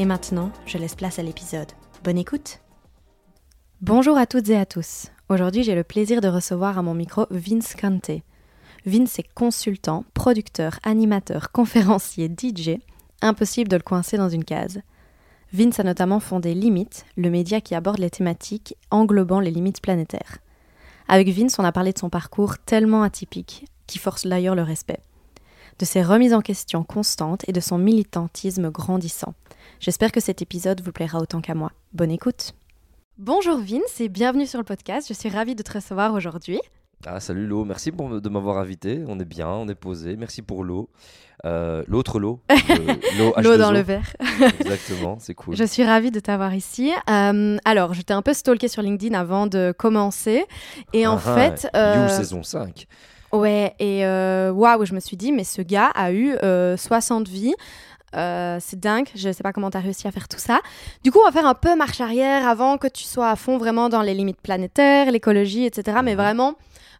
Et maintenant, je laisse place à l'épisode. Bonne écoute Bonjour à toutes et à tous. Aujourd'hui, j'ai le plaisir de recevoir à mon micro Vince Kante. Vince est consultant, producteur, animateur, conférencier, DJ. Impossible de le coincer dans une case. Vince a notamment fondé Limite, le média qui aborde les thématiques englobant les limites planétaires. Avec Vince, on a parlé de son parcours tellement atypique, qui force d'ailleurs le respect, de ses remises en question constantes et de son militantisme grandissant. J'espère que cet épisode vous plaira autant qu'à moi. Bonne écoute. Bonjour Vince et bienvenue sur le podcast. Je suis ravie de te recevoir aujourd'hui. Ah, salut Lo, merci pour, de m'avoir invité. On est bien, on est posé. Merci pour l'eau. Euh, L'autre l'eau. L'eau dans le verre. Exactement, c'est cool. Je suis ravie de t'avoir ici. Euh, alors, je t'ai un peu stalké sur LinkedIn avant de commencer. Et en ah, fait. Euh, you saison 5. Ouais, et euh, waouh, je me suis dit, mais ce gars a eu 60 vies. c'est dingue, je sais pas comment tu as réussi à faire tout ça. Du coup, on va faire un peu marche arrière avant que tu sois à fond vraiment dans les limites planétaires, l'écologie, etc. Mais mhm. vraiment,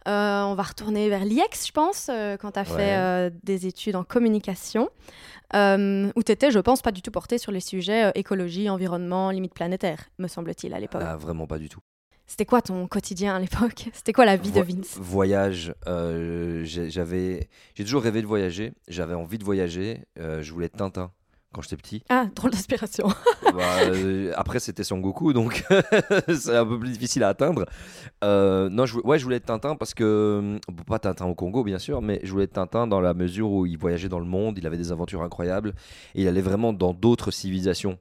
euh, on va retourner vers l'IEX, je pense, euh, quand tu as fait euh, des études en communication, où tu étais, je pense, pas du tout porté sur les sujets écologie, environnement, limites planétaires, me semble-t-il, à l'époque. Ah, vraiment pas du tout. C'était quoi ton quotidien à l'époque? C'était quoi la vie de Vince? Voyage. j'avais, j'ai toujours rêvé de voyager. J'avais envie de voyager. je voulais être Tintin quand j'étais petit. Ah, drôle d'inspiration. Bah, euh, après, c'était Son Goku, donc c'est un peu plus difficile à atteindre. Euh, non, je, ouais, je voulais être Tintin parce que. pas Tintin au Congo, bien sûr, mais je voulais être Tintin dans la mesure où il voyageait dans le monde, il avait des aventures incroyables et il allait vraiment dans d'autres civilisations.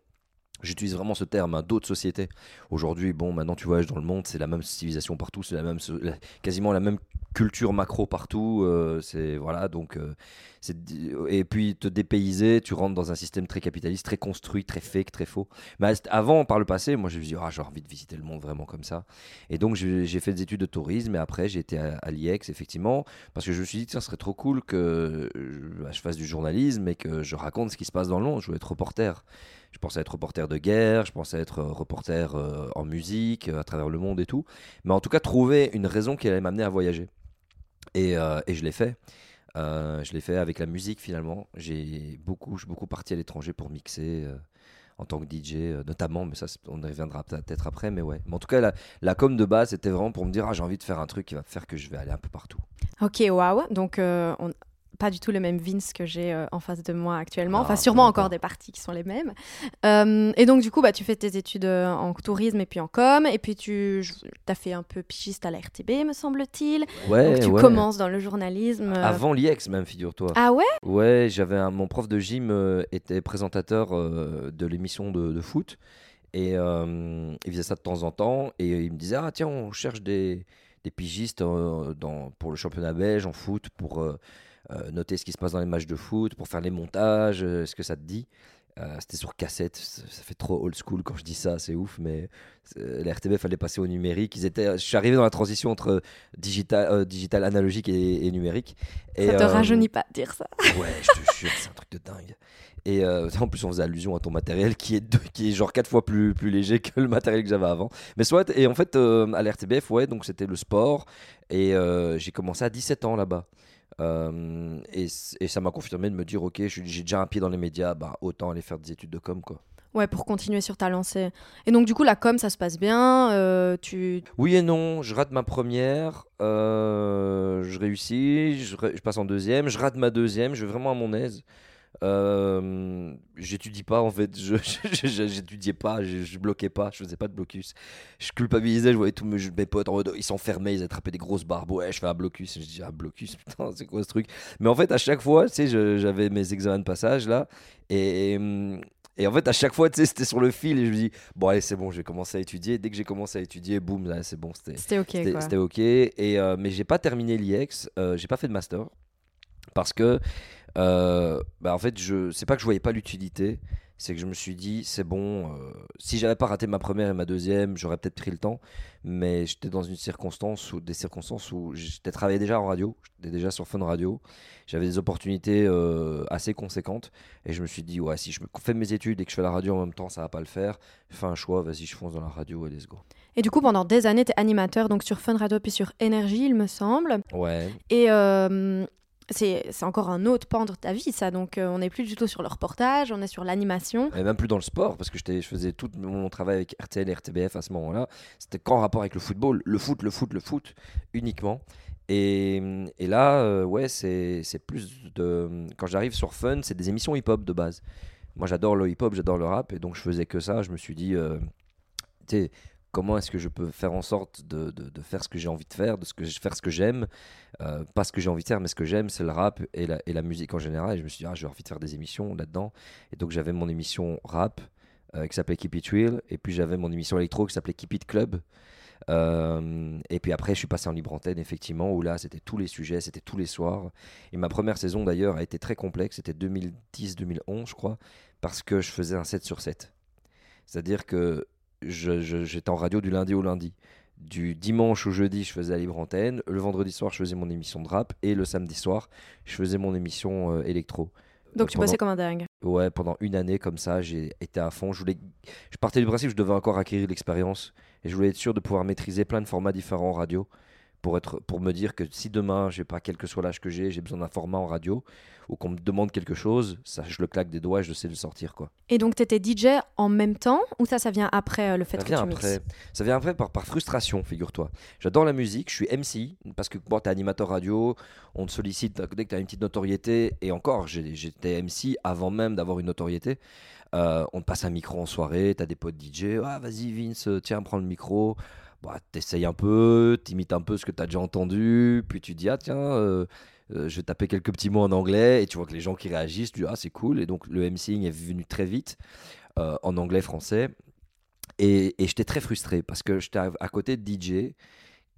J'utilise vraiment ce terme, hein, d'autres sociétés. Aujourd'hui, bon, maintenant tu voyages dans le monde, c'est la même civilisation partout, c'est la même, quasiment la même culture macro partout. Euh, c'est voilà, donc euh, et puis te dépayser, tu rentres dans un système très capitaliste, très construit, très fake, très faux. Mais avant, par le passé, moi je me suis dit, ah, j'ai envie de visiter le monde vraiment comme ça. Et donc j'ai fait des études de tourisme et après j'ai été à, l'IEX effectivement parce que je me suis dit, tiens, ce serait trop cool que je, bah, je fasse du journalisme et que je raconte ce qui se passe dans le monde. Je voulais être reporter. Je pensais être reporter de guerre, je pensais être euh, reporter euh, en musique, euh, à travers le monde et tout. Mais en tout cas, trouver une raison qui allait m'amener à voyager. Et, je l'ai fait. je l'ai fait avec la musique finalement. J'ai beaucoup, beaucoup parti à l'étranger pour mixer en tant que DJ notamment, mais ça on y reviendra peut-être après. Mais ouais. Mais en tout cas, la, la com de base, c'était vraiment pour me dire ah, j'ai envie de faire un truc qui va faire que je vais aller un peu partout. Ok, waouh. Donc on, pas du tout le même Vince que j'ai euh, en face de moi actuellement. enfin, sûrement encore des parties qui sont les mêmes. Euh, et donc, du coup, bah, tu fais tes études euh, en tourisme et puis en com. Et puis, tu as fait un peu pigiste à la RTB, me semble-t-il. Ouais, donc, tu commences dans le journalisme. Avant l'IEX, même, figure-toi. Ah ouais? Ouais, j'avais mon prof de gym était présentateur de l'émission de, foot. Et il faisait ça de temps en temps. Et il me disait Ah, tiens, on cherche des, des pigistes dans, pour le championnat belge en foot, pour noter ce qui se passe dans les matchs de foot, pour faire les montages, euh, ce que ça te dit. Euh, c'était sur cassette, ça fait trop old school quand je dis ça, c'est ouf, mais la RTB fallait passer au numérique. Ils étaient, je suis arrivé dans la transition entre digital, digital analogique et, numérique. Et, ça te rajeunit pas de dire ça. Ouais, je te jure, c'est un truc de dingue. Et en plus, on faisait allusion à ton matériel qui est, qui est genre quatre fois plus, plus léger que le matériel que j'avais avant. Mais soit, et en fait, à l'RTBF, ouais, donc c'était le sport. Et j'ai commencé à 17 ans là-bas. Euh, et, ça m'a confirmé de me dire, ok, j'ai déjà un pied dans les médias, bah, autant aller faire des études de com, quoi. Ouais, pour continuer sur ta lancée. Et donc, du coup, la com, ça se passe bien euh, tu... Oui et non. Je rate ma première, euh, je réussis, je, je, passe en deuxième, je rate ma deuxième, je vais vraiment à mon aise. Euh, j'étudie pas en fait, je j'étudiais pas, je, je, bloquais pas, je faisais pas de blocus. Je culpabilisais, je voyais tous mes, mes potes en mode ils s'enfermaient, ils attrapaient des grosses barbes. Ouais, je fais un blocus. Je dis un blocus, putain, c'est quoi ce truc? Mais en fait, à chaque fois, tu sais, j'avais mes examens de passage là et, et en fait, à chaque fois, tu sais, c'était sur le fil et je me dis, bon, allez, c'est bon, je vais commencer à étudier. Dès que j'ai commencé à étudier, boum, là, c'est bon, c'était OK. C'était OK. Et, euh, mais j'ai pas terminé l'IEX, euh, j'ai pas fait de master parce que euh, bah en fait, je c'est pas que je voyais pas l'utilité, c'est que je me suis dit, c'est bon, euh, si j'avais pas raté ma première et ma deuxième, j'aurais peut-être pris le temps, mais j'étais dans une circonstance ou des circonstances où j'étais travaillé déjà en radio, j'étais déjà sur Fun Radio, j'avais des opportunités euh, assez conséquentes, et je me suis dit, ouais, si je fais mes études et que je fais la radio en même temps, ça va pas le faire, fais un choix, vas-y, je fonce dans la radio et let's go. Et du coup, pendant des années, tu es animateur donc sur Fun Radio puis sur Énergie, il me semble. Ouais. Et euh, c'est encore un autre pan de ta vie, ça. Donc, euh, on n'est plus du tout sur le reportage, on est sur l'animation. Et même plus dans le sport, parce que je faisais tout mon travail avec RTL et RTBF à ce moment-là. C'était qu'en rapport avec le football, le foot, le foot, le foot, uniquement. Et, et là, euh, ouais, c'est plus de. Quand j'arrive sur Fun, c'est des émissions hip-hop de base. Moi, j'adore le hip-hop, j'adore le rap, et donc je faisais que ça. Je me suis dit, euh, tu sais, comment est-ce que je peux faire en sorte de, de, faire ce que j'ai envie de faire, de ce que, faire ce que j'aime. Euh, pas ce que j'ai envie de faire, mais ce que j'aime, c'est le rap et la, et la, musique en général. Et je me suis dit, ah, j'ai envie de faire des émissions là-dedans. Et donc j'avais mon émission rap euh, qui s'appelait Keep It Real. Et puis j'avais mon émission électro qui s'appelait Keep It Club. Euh, et puis après, je suis passé en libre antenne, effectivement, où là, c'était tous les sujets, c'était tous les soirs. Et ma première saison, d'ailleurs, a été très complexe. C'était 2010-2011, je crois, parce que je faisais un 7 sur 7. C'est-à-dire que j'étais en radio du lundi au lundi. Du dimanche au jeudi, je faisais la libre antenne. Le vendredi soir, je faisais mon émission de rap. Et le samedi soir, je faisais mon émission euh, électro. Donc tu passais comme un dingue. Ouais, pendant une année comme ça, j'ai été à fond. Je, voulais... je partais du principe que je devais encore acquérir l'expérience. Et je voulais être sûr de pouvoir maîtriser plein de formats différents en radio pour, être, pour me dire que si demain, j'ai pas quel que soit l'âge que j'ai, j'ai besoin d'un format en radio ou qu'on me demande quelque chose, ça, je le claque des doigts et je sais le sortir. quoi. Et donc, tu étais DJ en même temps ou ça, ça vient après euh, le fait ça que vient tu après. Ça vient après par, par frustration, figure-toi. J'adore la musique, je suis MC parce que bon, tu es animateur radio, on te sollicite dès que tu as une petite notoriété et encore, j'étais MC avant même d'avoir une notoriété. Euh, on te passe un micro en soirée, tu as des potes DJ, ah, vas-y Vince, tiens, prends le micro bah, t'essayes un peu, t'imites un peu ce que t'as déjà entendu, puis tu dis, ah tiens, euh, euh, je vais taper quelques petits mots en anglais, et tu vois que les gens qui réagissent, tu dis, ah c'est cool, et donc le MCing est venu très vite, euh, en anglais, français, et, et j'étais très frustré, parce que j'étais à côté de DJ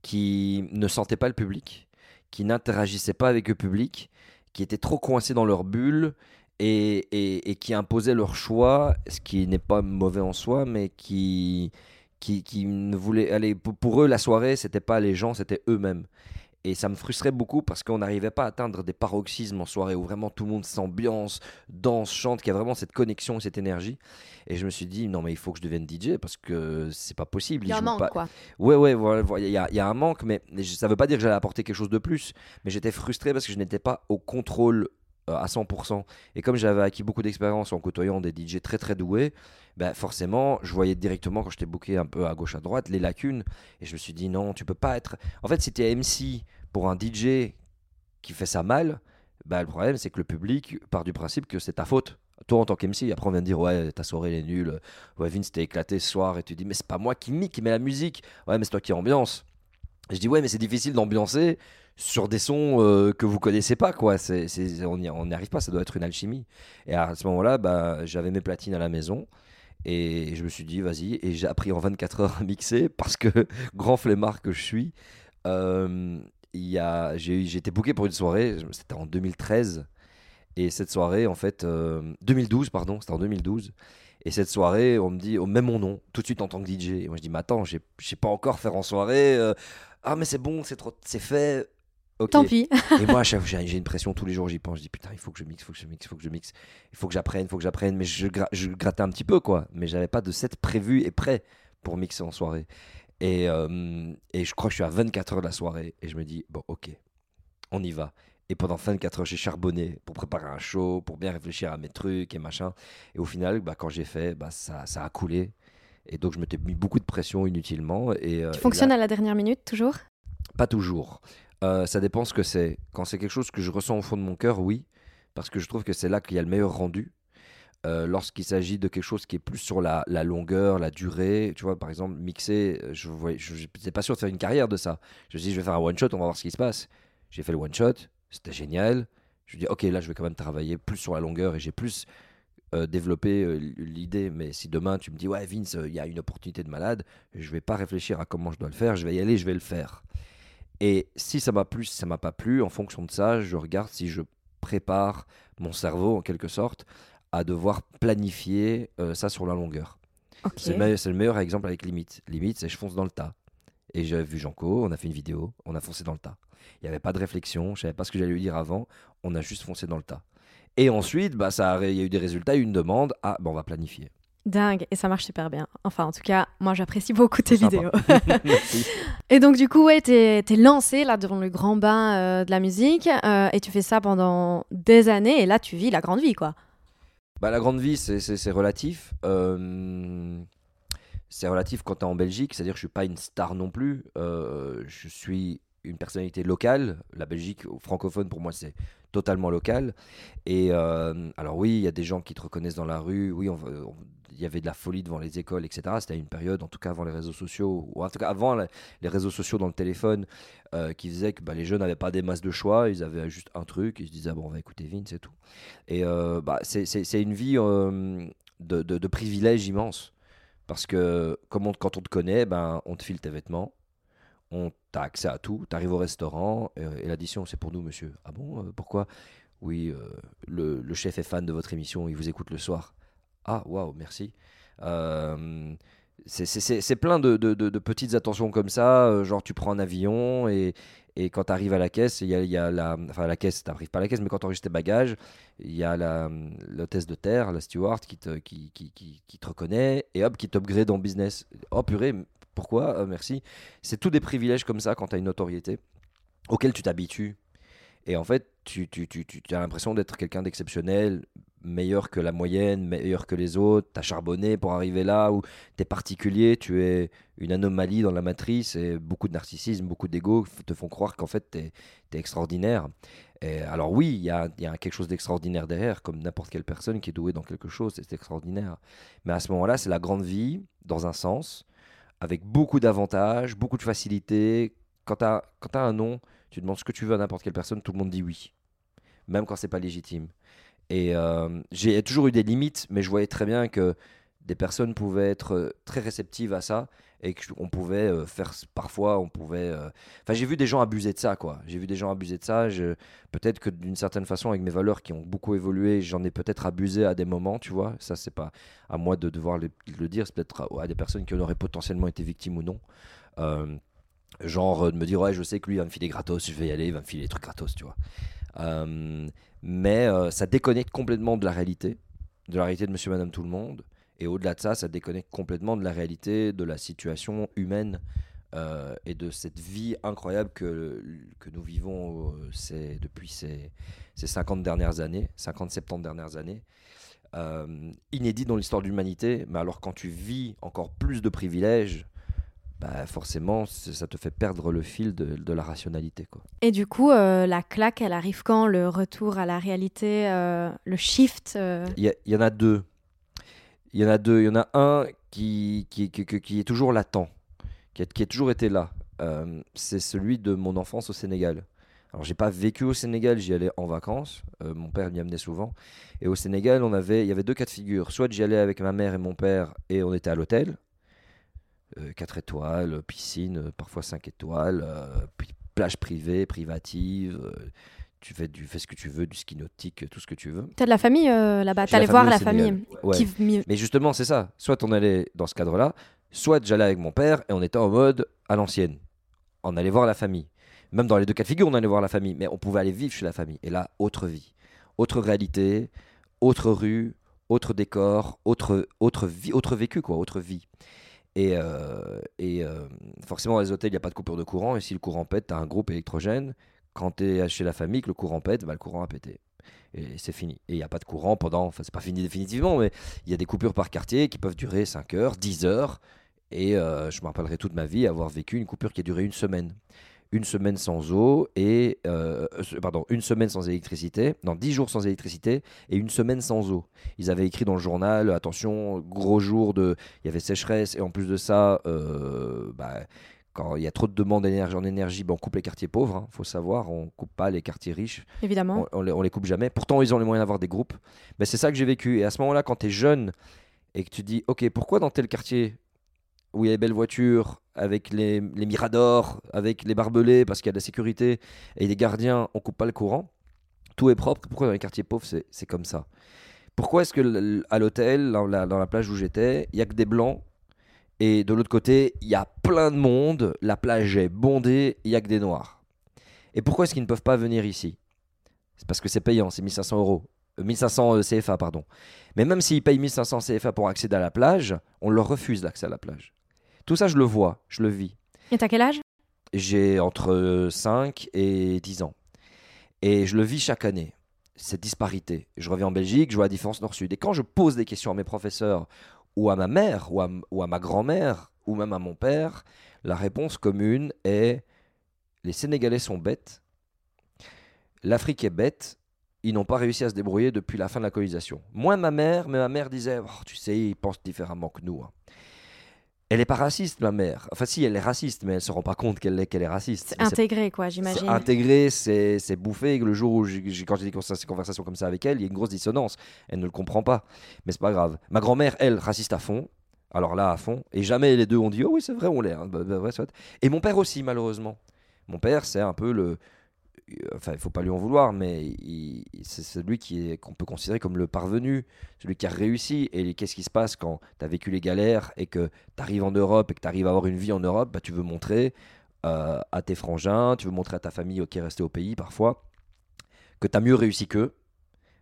qui ne sentait pas le public, qui n'interagissaient pas avec le public, qui étaient trop coincés dans leur bulle, et, et, et qui imposaient leur choix, ce qui n'est pas mauvais en soi, mais qui qui, qui ne voulaient aller pour, eux la soirée c'était pas les gens c'était eux-mêmes et ça me frustrait beaucoup parce qu'on n'arrivait pas à atteindre des paroxysmes en soirée où vraiment tout le monde s'ambiance, danse, chante, qu'il y a vraiment cette connexion, cette énergie. Et je me suis dit, non, mais il faut que je devienne DJ parce que c'est pas possible. Il y a un manque, quoi. Ouais, ouais, voilà, il y, a, y, a, un manque, mais ça veut pas dire que j'allais apporter quelque chose de plus. Mais j'étais frustré parce que je n'étais pas au contrôle à 100%. Et comme j'avais acquis beaucoup d'expérience en côtoyant des DJ très très doués, ben forcément, je voyais directement quand j'étais booké un peu à gauche à droite les lacunes. Et je me suis dit non, tu peux pas être. En fait, si tu es MC pour un DJ qui fait ça mal, ben, le problème c'est que le public part du principe que c'est ta faute. Toi en tant qu'MC, après on vient de dire ouais ta soirée elle est nulle, ouais Vince t'es éclaté ce soir et tu dis mais c'est pas moi qui mic qui met la musique, ouais mais c'est toi qui ambiance. je dis ouais mais c'est difficile d'ambiancer sur des sons euh, que vous connaissez pas quoi c'est, on n'y arrive pas ça doit être une alchimie et à ce moment là bah, j'avais mes platines à la maison et je me suis dit vas-y et j'ai appris en 24 heures à mixer parce que grand flemmard que je suis euh, y a, j'ai, été booké pour une soirée c'était en 2013 et cette soirée en fait 2012 euh, pardon c'était en 2012 et cette soirée, on me dit, on met mon nom tout de suite en tant que DJ. Et moi, je dis, mais attends, je sais pas encore faire en soirée. ah, mais c'est bon, c'est trop, c'est fait. Tant pis. et moi, j'ai une pression tous les jours, j'y pense. Je dis putain, il faut que je mixe, il faut que je mixe, il faut que je mixe, il faut que j'apprenne, il faut que j'apprenne. Mais je, je, grattais un petit peu, quoi. Mais j'avais pas de set prévu et prêt pour mixer en soirée. Et, euh, et je crois que je suis à 24 heures de la soirée. Et je me dis, bon, ok, on y va. Et pendant 24 heures, j'ai charbonné pour préparer un show, pour bien réfléchir à mes trucs et machin. Et au final, bah, quand j'ai fait, bah, ça, ça a coulé. Et donc, je m'étais mis beaucoup de pression inutilement. Et, euh, tu fonctionnes à la dernière minute, toujours? Pas toujours. Euh, ça dépend ce que c'est. Quand c'est quelque chose que je ressens au fond de mon cœur, oui, parce que je trouve que c'est là qu'il y a le meilleur rendu. Euh, lorsqu'il s'agit de quelque chose qui est plus sur la, longueur, la durée, tu vois, par exemple, mixer, euh, je n'étais pas sûr de faire une carrière de ça. Je me suis dit, je vais faire un one-shot, on va voir ce qui se passe. J'ai fait le one-shot, c'était génial. Je me dis, ok, là, je vais quand même travailler plus sur la longueur et j'ai plus développé l'idée. Mais si demain, tu me dis, ouais, Vince, il y a une opportunité de malade, je vais pas réfléchir à comment je dois le faire, je vais y aller, je vais le faire. Et si ça m'a plu, si ça m'a pas plu, en fonction de ça, je regarde si je prépare mon cerveau en quelque sorte à devoir planifier euh, ça sur la longueur. C'est le, me- c'est le meilleur exemple avec Limite. Limite, c'est je fonce dans le tas. Et j'ai vu Janko, on a fait une vidéo, on a foncé dans le tas. Il n'y avait pas de réflexion, je savais pas ce que j'allais lui dire avant, on a juste foncé dans le tas. Et ensuite, bah, ça a- il y a eu des résultats, une demande, ah, bah, on va planifier. Dingue, et ça marche super bien. Enfin, en tout cas, moi j'apprécie beaucoup tes vidéos. Et donc, du coup, ouais, t'es es lancé là dans le grand bain euh, de la musique euh, et tu fais ça pendant des années et là tu vis la grande vie quoi. Bah, la grande vie, c'est- relatif. Euh, c'est relatif quand tu es en Belgique, c'est-à-dire que je suis pas une star non plus. Je suis une personnalité locale. La Belgique francophone, pour moi, c'est totalement local. Et euh, alors oui, il y a des gens qui te reconnaissent dans la rue. Oui, on va- on- y avait de la folie devant les écoles, etc. C'était une période, en tout cas avant les réseaux sociaux, ou en tout cas avant les réseaux sociaux dans le téléphone, euh, qui faisait que bah, les jeunes n'avaient pas des masses de choix, ils avaient juste un truc, ils se disaient, ah bon, on va écouter Vin, c'est tout. Et euh, bah, c'est- une vie euh, de, de, de privilège immense. Parce que comme quand on te connaît, ben, on te file tes vêtements, on t'a accès à tout, tu arrives au restaurant, et l'addition, c'est pour nous, monsieur. Ah bon, pourquoi? Oui, le chef est fan de votre émission, il vous écoute le soir. Ah, waouh, merci. Euh, c'est- plein de, de- petites attentions comme ça, euh, genre tu prends un avion et, et quand tu arrives à la caisse, il y y a la, enfin à la caisse, tu pas à la caisse, mais quand tu enregistres tes bagages, il y a l'hôtesse de terre, la steward qui te, qui, qui, te reconnaît et hop, qui t'upgrade en business. Oh purée, pourquoi? Euh, Merci. C'est tous des privilèges comme ça quand tu as une notoriété auxquels tu t'habitues. Et en fait, tu, tu, tu, tu as l'impression d'être quelqu'un d'exceptionnel, meilleur que la moyenne, meilleur que les autres. Tu as charbonné pour arriver là où tu es particulier, tu es une anomalie dans la matrice et beaucoup de narcissisme, beaucoup d'ego te font croire qu'en fait, tu es, extraordinaire. Alors oui, il y a, quelque chose d'extraordinaire derrière, comme n'importe quelle personne qui est douée dans quelque chose, c'est extraordinaire. Mais à ce moment-là, c'est la grande vie, dans un sens, avec beaucoup d'avantages, beaucoup de facilité. Quand t'as un nom, tu demandes ce que tu veux à n'importe quelle personne, tout le monde dit oui, même quand c'est pas légitime. Et euh, j'ai toujours eu des limites, mais je voyais très bien que des personnes pouvaient être euh, très réceptives à ça et qu'on pouvait euh, faire parfois, on pouvait. Enfin, j'ai vu des gens abuser de ça, quoi. J'ai vu des gens abuser de ça. Peut-être que d'une certaine façon, avec mes valeurs qui ont beaucoup évolué, j'en ai peut-être abusé à des moments, tu vois. Ça, c'est pas à moi de devoir le, dire. C'est peut-être à, des personnes qui en auraient potentiellement été victimes ou non. Genre de me dire ouais je sais que lui il va me filer gratos je vais y aller il va me filer des trucs gratos tu vois mais euh, ça déconnecte complètement de la réalité de la réalité de monsieur madame tout le monde. Et au-delà de ça ça déconnecte complètement de la réalité de la situation humaine euh, et de cette vie incroyable que, que nous vivons euh, depuis ces, ces 50 dernières années 50-70 dernières années. Euh, inédit dans l'histoire de l'humanité mais alors quand tu vis encore plus de privilèges bah forcément, ça te fait perdre le fil de, de la rationalité. Quoi. Et du coup, euh, la claque, elle arrive quand Le retour à la réalité, euh, le shift euh, Il y, en a deux. Il y en a deux. Il y en a un qui, qui, qui, est toujours latent, qui a, qui a toujours été là. C'est celui de mon enfance au Sénégal. Alors, j'ai pas vécu au Sénégal, j'y allais en vacances. Euh, mon père m'y amenait souvent. Et au Sénégal, on avait, il y avait deux cas de figure. Soit j'y allais avec ma mère et mon père et on était à l'hôtel. 4 étoiles, piscine, euh, parfois 5 étoiles, euh, plage privée, privative. euh, tu fais, du, fais ce que tu veux, du ski nautique, tout ce que tu veux. T'as de la famille euh, là-bas? T'allais voir la famille Ouais. qui mi- Mais justement, c'est ça. Soit on allait dans ce cadre-là, soit j'allais avec mon père et on était en mode à l'ancienne. On allait voir la famille. Même dans les deux cas de figure, on allait voir la famille. Mais on pouvait aller vivre chez la famille. Et là, autre vie. Autre réalité, autre rue, autre décor, autre, autre vie, autre vécu, quoi, autre vie. Et, euh, euh, forcément, dans les hôtels, il n'y a pas de coupure de courant. Et si le courant pète, tu as un groupe électrogène. Quand tu es chez la famille, que le courant pète, bah, le courant a pété. Et c'est fini. Et il n'y a pas de courant pendant. Enfin, c'est pas fini définitivement, mais il y a des coupures par quartier qui peuvent durer 5 heures, 10 heures. Et euh, je me rappellerai toute ma vie avoir vécu une coupure qui a duré une semaine. Une semaine sans eau et. euh, euh, pardon, une semaine sans électricité. Non, 10 jours sans électricité et une semaine sans eau. Ils avaient écrit dans le journal attention, gros jour de. Il y avait sécheresse et en plus de ça, euh, bah, quand il y a trop de demandes d'énergie, en énergie, bah, on coupe les quartiers pauvres. Il faut savoir, on coupe pas les quartiers riches évidemment. on, on les, on les coupe jamais. Pourtant, ils ont les moyens d'avoir des groupes. Mais c'est ça que j'ai vécu. Et à ce moment-là, quand tu es jeune et que tu dis, OK, pourquoi dans tel quartier où il y a les belles voitures, avec les, les miradors, avec les barbelés, parce qu'il y a de la sécurité et des gardiens, on coupe pas le courant, tout est propre. Pourquoi dans les quartiers pauvres, c'est comme ça? Pourquoi est-ce que à l'hôtel, dans la, dans la plage où j'étais, il y a que des blancs? Et de l'autre côté, il y a plein de monde, la plage est bondée, il y a que des noirs. Et pourquoi est-ce qu'ils ne peuvent pas venir ici? C'est parce que c'est payant, c'est 1500 euros. 1500 euh, CFA, pardon. Mais même s'ils payent 1500 CFA pour accéder à la plage, on leur refuse l'accès à la plage. Tout ça, je le vois, je le vis. Et t'as quel âge? J'ai entre 5 et 10 ans. Et je le vis chaque année, cette disparité. Je reviens en Belgique, je vois la différence nord-sud. Et quand je pose des questions à mes professeurs, ou à ma mère, ou à, ou à ma grand-mère, ou même à mon père, la réponse commune est les Sénégalais sont bêtes, l'Afrique est bête, ils n'ont pas réussi à se débrouiller depuis la fin de la colonisation. Moi, ma mère, mais ma mère disait, oh, tu sais, ils pensent différemment que nous. Hein. Elle n'est pas raciste, ma mère. Enfin, si, elle est raciste, mais elle ne se rend pas compte qu'elle est, qu'elle est raciste. C'est intégré, quoi, j'imagine. Intégré, c'est, bouffé. Le jour où, j'ai, quand j'ai des conversations comme ça avec elle, il y a une grosse dissonance. Elle ne le comprend pas. Mais c'est pas grave. Ma grand-mère, elle, raciste à fond. Alors là, à fond. Et jamais les deux ont dit, oh oui, c'est vrai, on l'est. Hein. Bah, bah, et mon père aussi, malheureusement. Mon père, c'est un peu le, enfin, il faut pas lui en vouloir, mais c'est celui qui qu'on peut considérer comme le parvenu, celui qui a réussi. Et qu'est-ce qui se passe quand tu as vécu les galères et que tu arrives en Europe et que tu arrives à avoir une vie en Europe bah, Tu veux montrer euh, à tes frangins, tu veux montrer à ta famille qui est restée au pays parfois, que tu as mieux réussi qu'eux,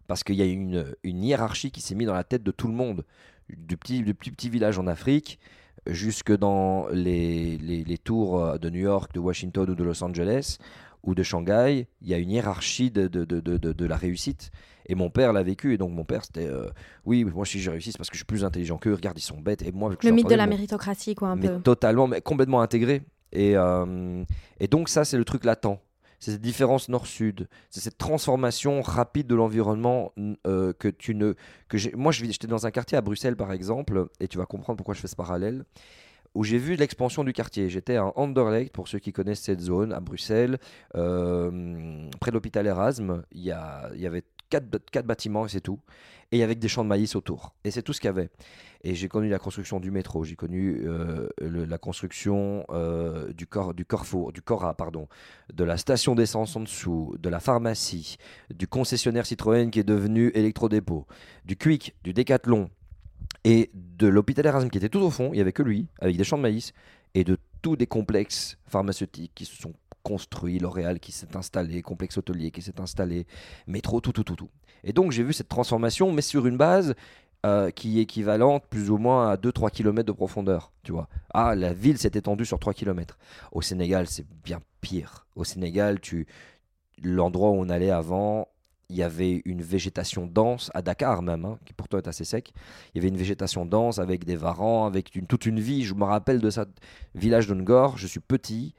parce qu'il y a une, hiérarchie qui s'est mise dans la tête de tout le monde, du petit, du petit, petit village en Afrique jusque dans les, les, les, tours de New York, de Washington ou de Los Angeles, ou de Shanghai, il y a une hiérarchie de, de, de, de la réussite. Et mon père l'a vécu, et donc mon père, c'était euh, oui, moi si j'ai réussi, c'est parce que je suis plus intelligent qu'eux, regarde, ils sont bêtes. Et moi, Le mythe de la méritocratie, quoi, un mais peu. Totalement, mais complètement intégré. Et, euh, et donc, ça, c'est le truc latent. C'est cette différence nord-sud, c'est cette transformation rapide de l'environnement euh, que tu ne. Que moi, j'étais dans un quartier à Bruxelles, par exemple, et tu vas comprendre pourquoi je fais ce parallèle où j'ai vu l'expansion du quartier. J'étais à Anderlecht, pour ceux qui connaissent cette zone, à Bruxelles, euh, près de l'hôpital Erasme. Il y, avait quatre, bâtiments et c'est tout. Et avec des champs de maïs autour. Et c'est tout ce qu'il y avait. Et j'ai connu la construction du métro, j'ai connu euh, la construction euh, du, corps, du Corfour, Cora, pardon, de la station d'essence en dessous, de la pharmacie, du concessionnaire Citroën qui est devenu électrodépôt, du Quick, du Décathlon, et de l'hôpital Erasmus qui était tout au fond, il n'y avait que lui, avec des champs de maïs, et de tous des complexes pharmaceutiques qui se sont construits, L'Oréal qui s'est installé, complexe hôtelier qui s'est installé, métro, tout, tout, tout, tout. Et donc j'ai vu cette transformation, mais sur une base euh, qui est équivalente plus ou moins à 2-3 km de profondeur, tu vois. Ah, la ville s'est étendue sur 3 km. Au Sénégal, c'est bien pire. Au Sénégal, tu l'endroit où on allait avant, il y avait une végétation dense, à Dakar même, hein, qui pourtant est assez sec. Il y avait une végétation dense avec des varans, avec toute une vie. Je me rappelle de ce village de Ngor, je suis petit.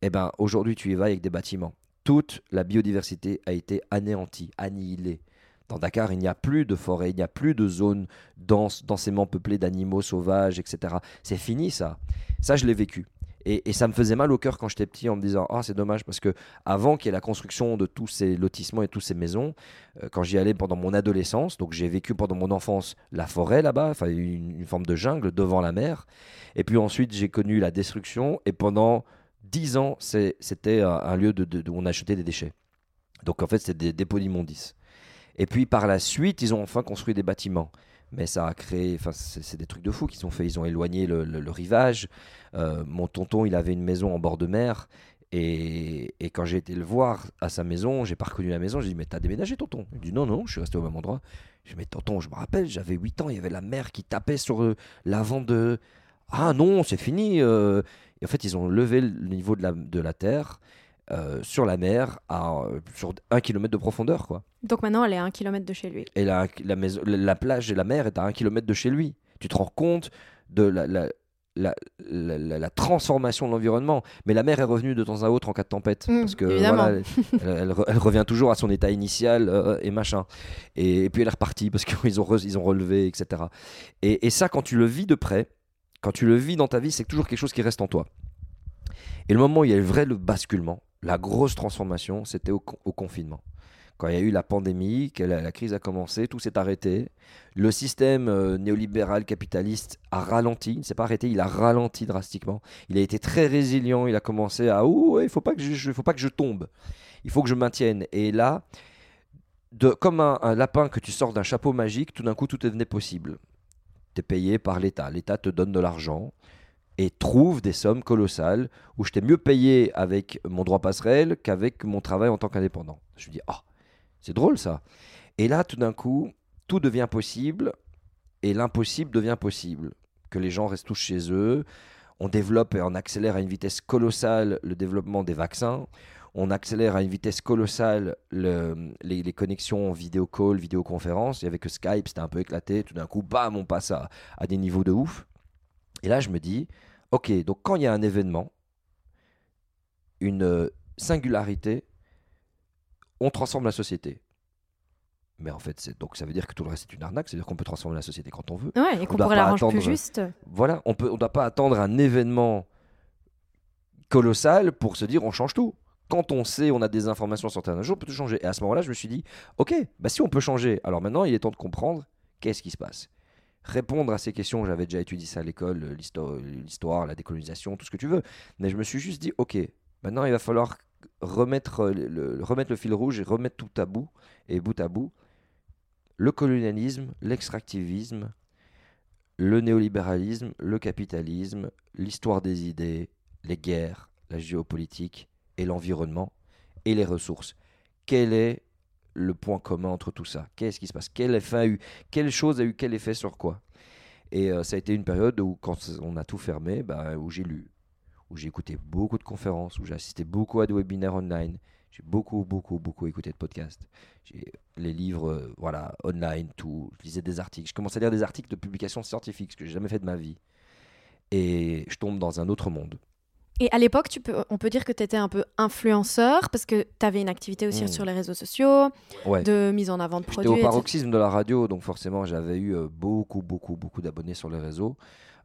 Et eh ben aujourd'hui, tu y vas avec des bâtiments. Toute la biodiversité a été anéantie, annihilée. Dans Dakar, il n'y a plus de forêt, il n'y a plus de zones densément peuplées d'animaux sauvages, etc. C'est fini ça. Ça, je l'ai vécu. Et, ça me faisait mal au cœur quand j'étais petit en me disant Ah, c'est dommage parce que avant qu'il y ait la construction de tous ces lotissements et toutes ces maisons, euh, quand j'y allais pendant mon adolescence, donc j'ai vécu pendant mon enfance la forêt là-bas, enfin une, forme de jungle devant la mer. Et puis ensuite, j'ai connu la destruction et pendant dix ans, c'était un lieu où on achetait des déchets. Donc en fait, c'était des dépôts d'immondices. Et puis par la suite, ils ont enfin construit des bâtiments mais ça a créé, enfin c'est des trucs de fou qu'ils ont fait. Ils ont éloigné le, rivage. Euh, mon tonton, il avait une maison en bord de mer. Et, et quand j'ai été le voir à sa maison, j'ai pas reconnu la maison. J'ai dit, mais t'as déménagé, tonton? Il dit, non, non, je suis resté au même endroit. Je dit, mais tonton, je me rappelle, j'avais 8 ans, il y avait la mer qui tapait sur euh, l'avant de. Ah non, c'est fini. Euh. Et en fait, ils ont levé le niveau de la, de la terre. Euh, sur la mer, à, sur un kilomètre de profondeur. Quoi. Donc maintenant, elle est à un kilomètre de chez lui. Et la, la, maison, la, plage et la mer est à un kilomètre de chez lui. Tu te rends compte de la, la, la, transformation de l'environnement. Mais la mer est revenue de temps à autre en cas de tempête. Mmh, parce que voilà, elle, elle, revient toujours à son état initial euh, et machin. Et, puis elle est repartie parce qu'ils ont, ils ont relevé, etc. Et, et, ça, quand tu le vis de près, quand tu le vis dans ta vie, c'est toujours quelque chose qui reste en toi. Et le moment où il y a le vrai le basculement, la grosse transformation, c'était au, confinement. Quand il y a eu la pandémie, la, crise a commencé, tout s'est arrêté. Le système euh, néolibéral capitaliste a ralenti, il ne s'est pas arrêté, il a ralenti drastiquement. Il a été très résilient, il a commencé à « Ouh, il ne faut, pas que je, faut pas que je tombe, il faut que je maintienne ». Et là, de, comme un, lapin que tu sors d'un chapeau magique, tout d'un coup, tout devenait possible. Tu es payé par l'État. L'État te donne de l'argent et trouve des sommes colossales où je t'ai mieux payé avec mon droit passerelle qu'avec mon travail en tant qu'indépendant. Je me dis, ah, c'est drôle ça. Et là, tout d'un coup, tout devient possible et l'impossible devient possible. Que les gens restent tous chez eux. On développe et on accélère à une vitesse colossale le développement des vaccins. On accélère à une vitesse colossale le- les, les connexions vidéo call, vidéoconférence. Il n'y avait que Skype, c'était un peu éclaté. Tout d'un coup, bam, on passe à, à des niveaux de ouf. Et là, je me dis, ok, donc quand il y a un événement, une euh, singularité, on transforme la société. Mais en fait, c'est donc ça veut dire que tout le reste est une arnaque, c'est-à-dire qu'on peut transformer la société quand on veut. Ouais, et qu'on pourrait la rendre plus attendre- juste. Voilà, on peut, on doit pas attendre un événement colossal pour se dire on change tout. Quand on sait, on a des informations sur un jour, on peut tout changer. Et à ce moment-là, je me suis dit, ok, bah si on peut changer, alors maintenant il est temps de comprendre qu'est-ce qui se passe. Répondre à ces questions, j'avais déjà étudié ça à l'école, euh, l'histo- l'histoire, la décolonisation, tout ce que tu veux. Mais je me suis juste dit, ok, maintenant il va falloir remettre euh, remettre le fil rouge et remettre tout à bout et bout à bout. Le colonialisme, l'extractivisme, le néolibéralisme, le capitalisme, l'histoire des idées, les guerres, la géopolitique et l'environnement et les ressources. Quel est le point commun entre tout ça Qu'est-ce qui se passe? Quel effet a eu? Quelle chose a eu? Quel effet sur quoi? Et euh, ça a été une période où, quand on a tout fermé, bah, où j'ai lu, où j'ai écouté beaucoup de conférences, où j'ai assisté beaucoup à des webinaires online. J'ai beaucoup, beaucoup, beaucoup écouté de podcasts. J'ai les livres, euh, voilà, online, tout. Je lisais des articles. Je commençais à lire des articles de publications scientifiques, ce que j'ai jamais fait de ma vie. Et je tombe dans un autre monde. Et à l'époque, tu peux, on peut dire que tu étais un peu influenceur parce que tu avais une activité aussi Mm. sur les réseaux sociaux, Ouais. de mise en avant de J'étais produits. au etc. paroxysme de la radio, donc forcément j'avais eu euh, beaucoup, beaucoup, beaucoup d'abonnés sur les réseaux,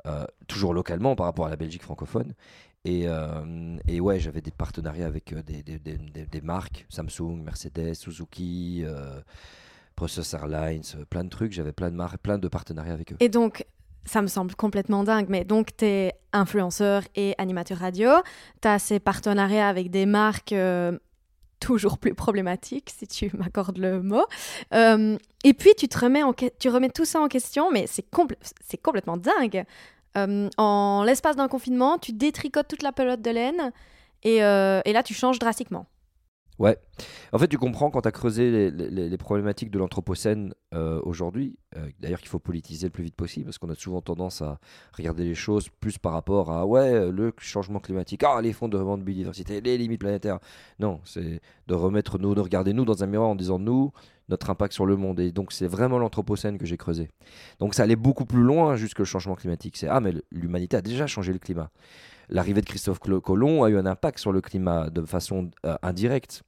euh, toujours localement par rapport à la Belgique francophone. Et, euh, et ouais, j'avais des partenariats avec euh, des, des- des- des- des marques, Samsung, Mercedes, Suzuki, euh, Process Airlines, plein de trucs. J'avais plein de marques, plein de partenariats avec eux. Et donc, ça me semble complètement dingue, mais donc tu es influenceur et animateur radio, tu as ces partenariats avec des marques euh, toujours plus problématiques, si tu m'accordes le mot, Euh, et puis tu, te remets en tu remets tout ça en question, mais c'est compl- complètement dingue. Euh, en l'espace d'un confinement, tu détricotes toute la pelote de laine, et, et là tu changes drastiquement. Ouais. En fait, tu comprends quand tu as creusé les, problématiques de l'Anthropocène euh, aujourd'hui, euh, d'ailleurs qu'il faut politiser le plus vite possible, parce qu'on a souvent tendance à regarder les choses plus par rapport à ouais, euh, le changement climatique, ah, les fonds de de biodiversité, les limites planétaires. Non, c'est de remettre nous, de regarder nous dans un miroir en disant nous, notre impact sur le monde. Et donc, c'est vraiment l'Anthropocène que j'ai creusé. Donc, ça allait beaucoup plus loin jusque le changement climatique. C'est ah, mais l'humanité a déjà changé le climat. L'arrivée de Christophe Colo- Colomb a eu un impact sur le climat de façon indirecte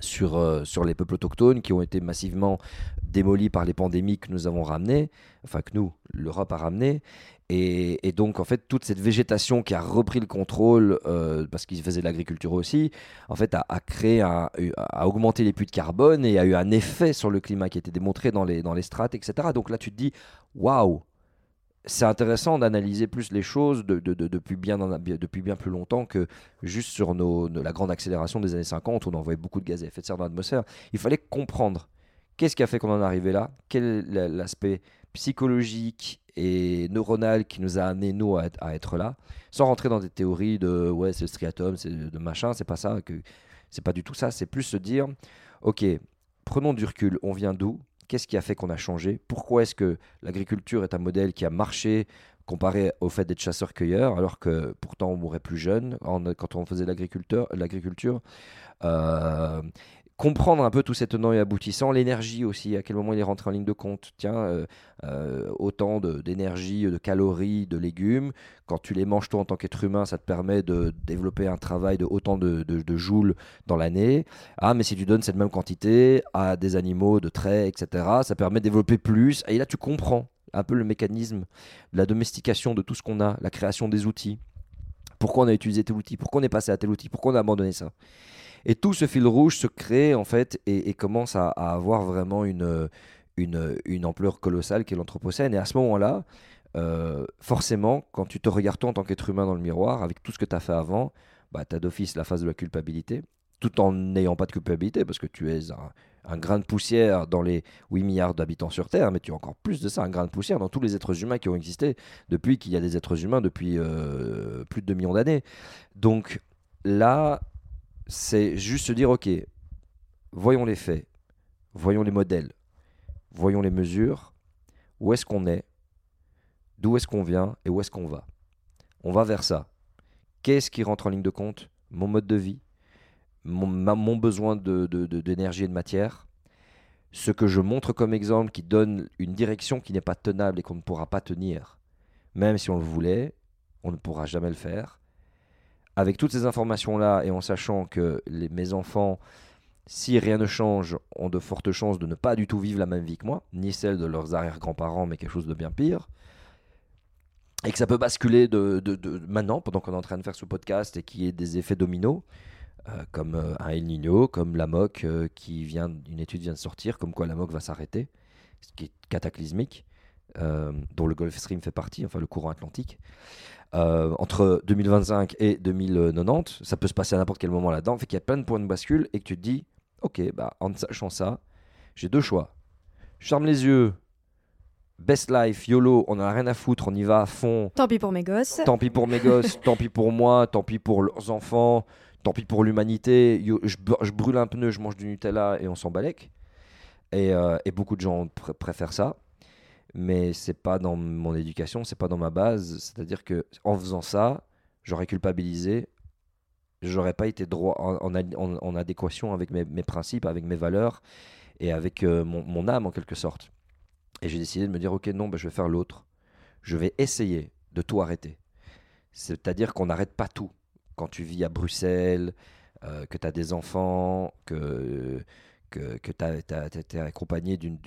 sur, euh, sur les peuples autochtones qui ont été massivement démolis par les pandémies que nous avons ramenées, enfin que nous, l'Europe a ramené. Et, et donc, en fait, toute cette végétation qui a repris le contrôle, euh, parce qu'ils faisaient de l'agriculture aussi, en fait, a, créé, a augmenté les puits de carbone et a eu un effet sur le climat qui a été démontré dans les, dans les strates, etc. Donc là, tu te dis, waouh, c'est intéressant d'analyser plus les choses de- de- de- depuis, bien, plus longtemps que juste sur la grande accélération des années 50 où on envoyait beaucoup de gaz à effet de serre dans l'atmosphère. Il fallait comprendre qu'est-ce qui a fait qu'on en est arrivé là, quel est la- l'aspect psychologique et neuronal qui nous a amené nous à, être- là, sans rentrer dans des théories de ouais c'est le striatum, c'est de machin, c'est pas ça, c'est pas du tout ça, c'est plus se dire ok, prenons du recul, on vient d'où Qu'est-ce qui a fait qu'on a changé? Pourquoi est-ce que l'agriculture est un modèle qui a marché comparé au fait d'être chasseur-cueilleur, alors que pourtant on mourait plus jeune quand on faisait l'agriculteur- l'agriculture? Euh, comprendre un peu tous ces tenants et aboutissants, l'énergie aussi, à quel moment il est rentré en ligne de compte. Tiens, euh, euh, autant d'énergie, de, calories, de légumes. Quand tu les manges toi en tant qu'être humain, ça te permet de développer un travail de autant de joules dans l'année. Ah, mais si tu donnes cette même quantité à des animaux de traits, etc., ça permet de développer plus. Et là, tu comprends un peu le mécanisme de la domestication de tout ce qu'on a, la création des outils. Pourquoi on a utilisé tel outil? Pourquoi on est passé à tel outil? Pourquoi on a abandonné ça? Et tout ce fil rouge se crée en fait et, commence à, avoir vraiment une, une, ampleur colossale qui est l'Anthropocène. Et à ce moment-là, euh, forcément, quand tu te regardes toi en tant qu'être humain dans le miroir, avec tout ce que tu as fait avant, bah, tu as d'office la phase de la culpabilité. tout en n'ayant pas de culpabilité, parce que tu es un, un grain de poussière dans les 8 milliards d'habitants sur Terre, mais tu as encore plus de ça, un grain de poussière dans tous les êtres humains qui ont existé depuis qu'il y a des êtres humains depuis euh, plus de 2 millions d'années. Donc là, c'est juste se dire, ok, voyons les faits, voyons les modèles, voyons les mesures, où est-ce qu'on est, d'où est-ce qu'on vient et où est-ce qu'on va. On va vers ça. Qu'est-ce qui rentre en ligne de compte? Mon mode de vie, mon, besoin d'énergie de, et de matière, ce que je montre comme exemple qui donne une direction qui n'est pas tenable et qu'on ne pourra pas tenir, même si on le voulait, on ne pourra jamais le faire. Avec toutes ces informations-là et en sachant que mes enfants, si rien ne change, ont de fortes chances de ne pas du tout vivre la même vie que moi, ni celle de leurs arrière-grands-parents, mais quelque chose de bien pire, et que ça peut basculer de, de maintenant, pendant qu'on est en train de faire ce podcast et qu'il y ait des effets dominos, euh, comme euh, un El Niño, comme la MOC, euh, qui vient, une étude vient de sortir, comme quoi la MOC va s'arrêter, ce qui est cataclysmique, dont le Gulf Stream fait partie, enfin le courant atlantique. entre 2025 et 2090, ça peut se passer à n'importe quel moment là-dedans, fait qu'il y a plein de points de bascule et que tu te dis, ok, bah, en sachant ça, j'ai deux choix. Je ferme les yeux, Best life, YOLO, on a rien à foutre, on y va à fond. Tant pis pour mes gosses. Tant pis pour mes gosses, tant pis pour moi, tant pis pour leurs enfants, tant pis pour l'humanité, je, brûle un pneu, je mange du Nutella et on s'en balèque. Et, euh, et, beaucoup de gens préfèrent ça. Mais c'est pas dans mon éducation, c'est pas dans ma base. C'est-à-dire que en faisant ça, j'aurais culpabilisé, j'aurais pas été droit en, adéquation avec mes, principes, avec mes valeurs et avec euh, mon, mon, âme en quelque sorte. Et j'ai décidé de me dire ok non, bah, je vais faire l'autre. Je vais essayer de tout arrêter. C'est-à-dire qu'on n'arrête pas tout quand tu vis à Bruxelles, euh, que tu as des enfants, que, que, que tu es accompagné d'une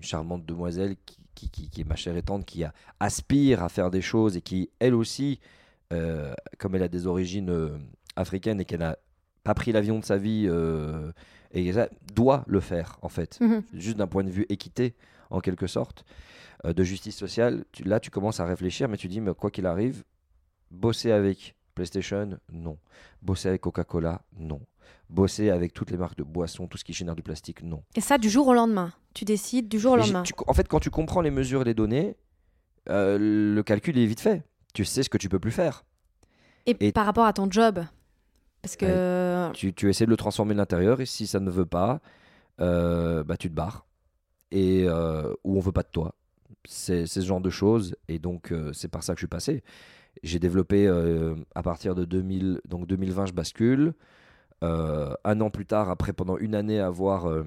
charmante demoiselle qui, qui, qui, est ma chère et tante, qui aspire à faire des choses et qui, elle aussi, euh, comme elle a des origines euh, africaines et qu'elle n'a pas pris l'avion de sa vie, et doit le faire, en fait. Mhm. Juste d'un point de vue équité, en quelque sorte, de justice sociale. là, tu commences à réfléchir, mais tu dis, mais quoi qu'il arrive, bosser avec PlayStation, non. Bosser avec Coca-Cola, non. Bosser avec toutes les marques de boissons, tout ce qui génère du plastique, non. Et ça, du jour au lendemain Tu décides du jour au lendemain En fait, quand tu comprends les mesures et les données, euh, le calcul est vite fait. Tu sais ce que tu peux plus faire. Et, par rapport à ton job Parce que. tu, tu, essaies de le transformer de l'intérieur et si ça ne veut pas, euh, bah, tu te barres. Et, euh, ou on veut pas de toi. C'est ce genre de choses. Et donc, c'est par ça que je suis passé. J'ai développé euh, à partir de 2000, donc 2020, je bascule. Euh, un an plus tard, après pendant une année avoir euh,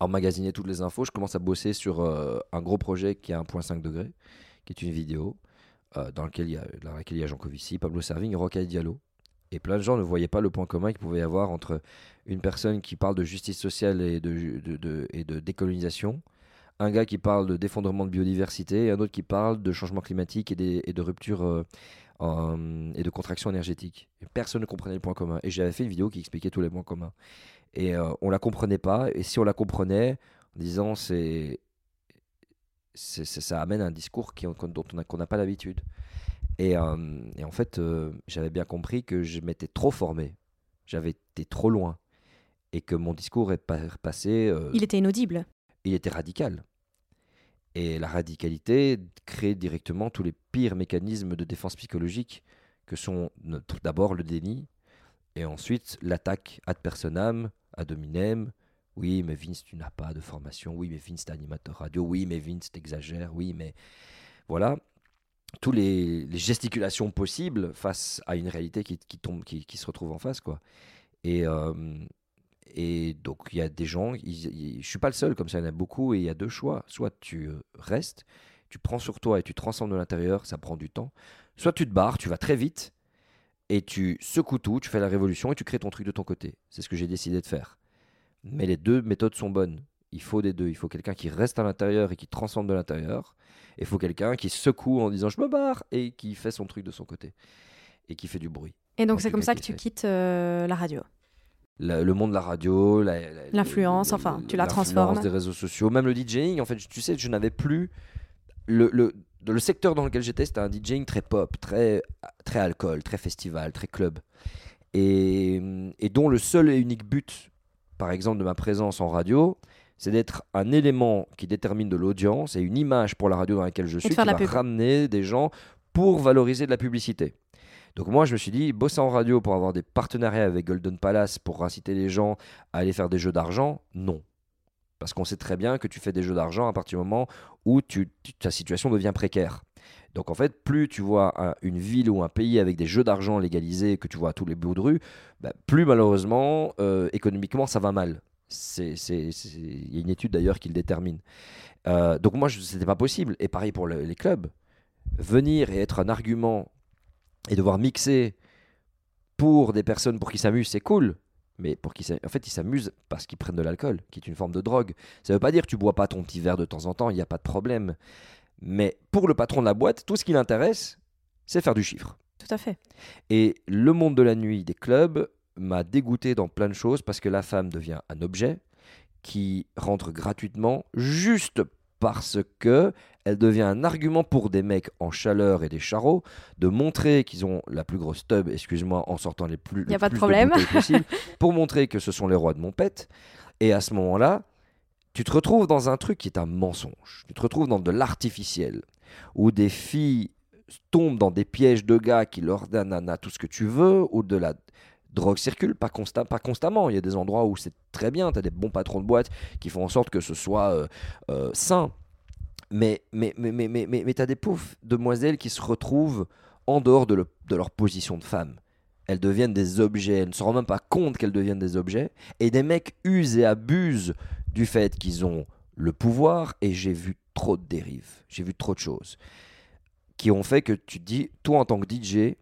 emmagasiné toutes les infos, je commence à bosser sur un gros projet qui est 1.5 degré, qui est une vidéo dans, laquelle il y a Jean Covici, Pablo Servigne Rocaille Diallo. Et plein de gens ne voyaient pas le point commun qu'il pouvait y avoir entre une personne qui parle de justice sociale et de, décolonisation un gars qui parle d'effondrement de biodiversité et un autre qui parle de changement climatique et, de rupture euh, et de contraction énergétique. personne ne comprenait le point commun. Et j'avais fait une vidéo qui expliquait tous les points communs. Et euh, on la comprenait pas. Et si on la comprenait, en disant c'est, ça amène un discours qui, dont on n'a pas l'habitude. Et, euh, et, en fait, euh, j'avais bien compris que je m'étais trop formé. J'avais été trop loin. Et que mon discours est passé. Il était inaudible. Il était radical. Et la radicalité crée directement tous les pires mécanismes de défense psychologique que sont d'abord le déni et ensuite l'attaque ad personam, ad hominem. Oui, mais Vince, tu n'as pas de formation. Oui, mais Vince, t'es animateur radio. Oui, mais Vince, t'exagères. Oui, mais voilà. Tous les, gesticulations possibles face à une réalité qui, tombe, qui, se retrouve en face, quoi. Et, euh, et donc, il y a des gens, je ne suis pas le seul, comme ça, il y en a beaucoup, et il y a deux choix. Soit tu euh, restes, tu prends sur toi et tu transformes de l'intérieur, ça prend du temps. Soit tu te barres, tu vas très vite, et tu secoues tout, tu fais la révolution et tu crées ton truc de ton côté. C'est ce que j'ai décidé de faire. Mais les deux méthodes sont bonnes. Il faut des deux. Il faut quelqu'un qui reste à l'intérieur et qui transforme de l'intérieur. Et il faut quelqu'un qui secoue en disant je me barre et qui fait son truc de son côté. Et qui fait du bruit. Et donc c'est comme ça que tu quittes euh, la radio le monde de la radio, l'influence, enfin, tu la transformes. des réseaux sociaux, même le DJing. En fait, tu sais, je n'avais plus le, le, le, secteur dans lequel j'étais, c'était un DJing très pop, très très alcool, très festival, très club. Et dont le seul et unique but, par exemple, de ma présence en radio, c'est d'être un élément qui détermine de l'audience et une image pour la radio dans laquelle je suis qui va pub. ramener des gens pour valoriser de la publicité. Donc moi, je me suis dit, bosser en radio pour avoir des partenariats avec Golden Palace pour inciter les gens à aller faire des jeux d'argent, non. Parce qu'on sait très bien que tu fais des jeux d'argent à partir du moment où ta situation devient précaire. Donc en fait, plus tu vois un- une ville ou un pays avec des jeux d'argent légalisés que tu vois à tous les bouts de rue, bah, plus malheureusement, euh, économiquement, ça va mal. Il y a une étude d'ailleurs qui le détermine. Euh, donc moi, je- c'était pas possible. Et pareil pour le- les clubs. Venir et être un argument et devoir mixer pour des personnes pour qui s'amusent, c'est cool. Mais pour qui en fait, ils s'amusent parce qu'ils prennent de l'alcool, qui est une forme de drogue. Ça veut pas dire que tu bois pas ton petit verre de temps en temps, il n'y a pas de problème. Mais pour le patron de la boîte, tout ce qui l'intéresse, c'est faire du chiffre. Tout à fait. Et le monde de la nuit des clubs m'a dégoûté dans plein de choses parce que la femme devient un objet qui rentre gratuitement juste parce que elle devient un argument pour des mecs en chaleur et des charros de montrer qu'ils ont la plus grosse tub, excuse-moi, en sortant les plus, Y a le pas de problème. possible, pour montrer que ce sont les rois de mon pet. Et à ce moment-là, tu te retrouves dans un truc qui est un mensonge. Tu te retrouves dans de l'artificiel, où des filles tombent dans des pièges de gars qui leur donnent nana tout ce que tu veux, ou de la drogue circule, pas, consta- pas constamment. Il y a des endroits où c'est très bien, tu as des bons patrons de boîte qui font en sorte que ce soit euh, euh, sain. Mais, mais, mais, mais, mais, mais, mais tu as des pauvres demoiselles qui se retrouvent en dehors de, de leur position de femme. Elles deviennent des objets, elles ne se rendent même pas compte qu'elles deviennent des objets. Et des mecs usent et abusent du fait qu'ils ont le pouvoir. Et j'ai vu trop de dérives, j'ai vu trop de choses qui ont fait que tu dis, toi en tant que DJ,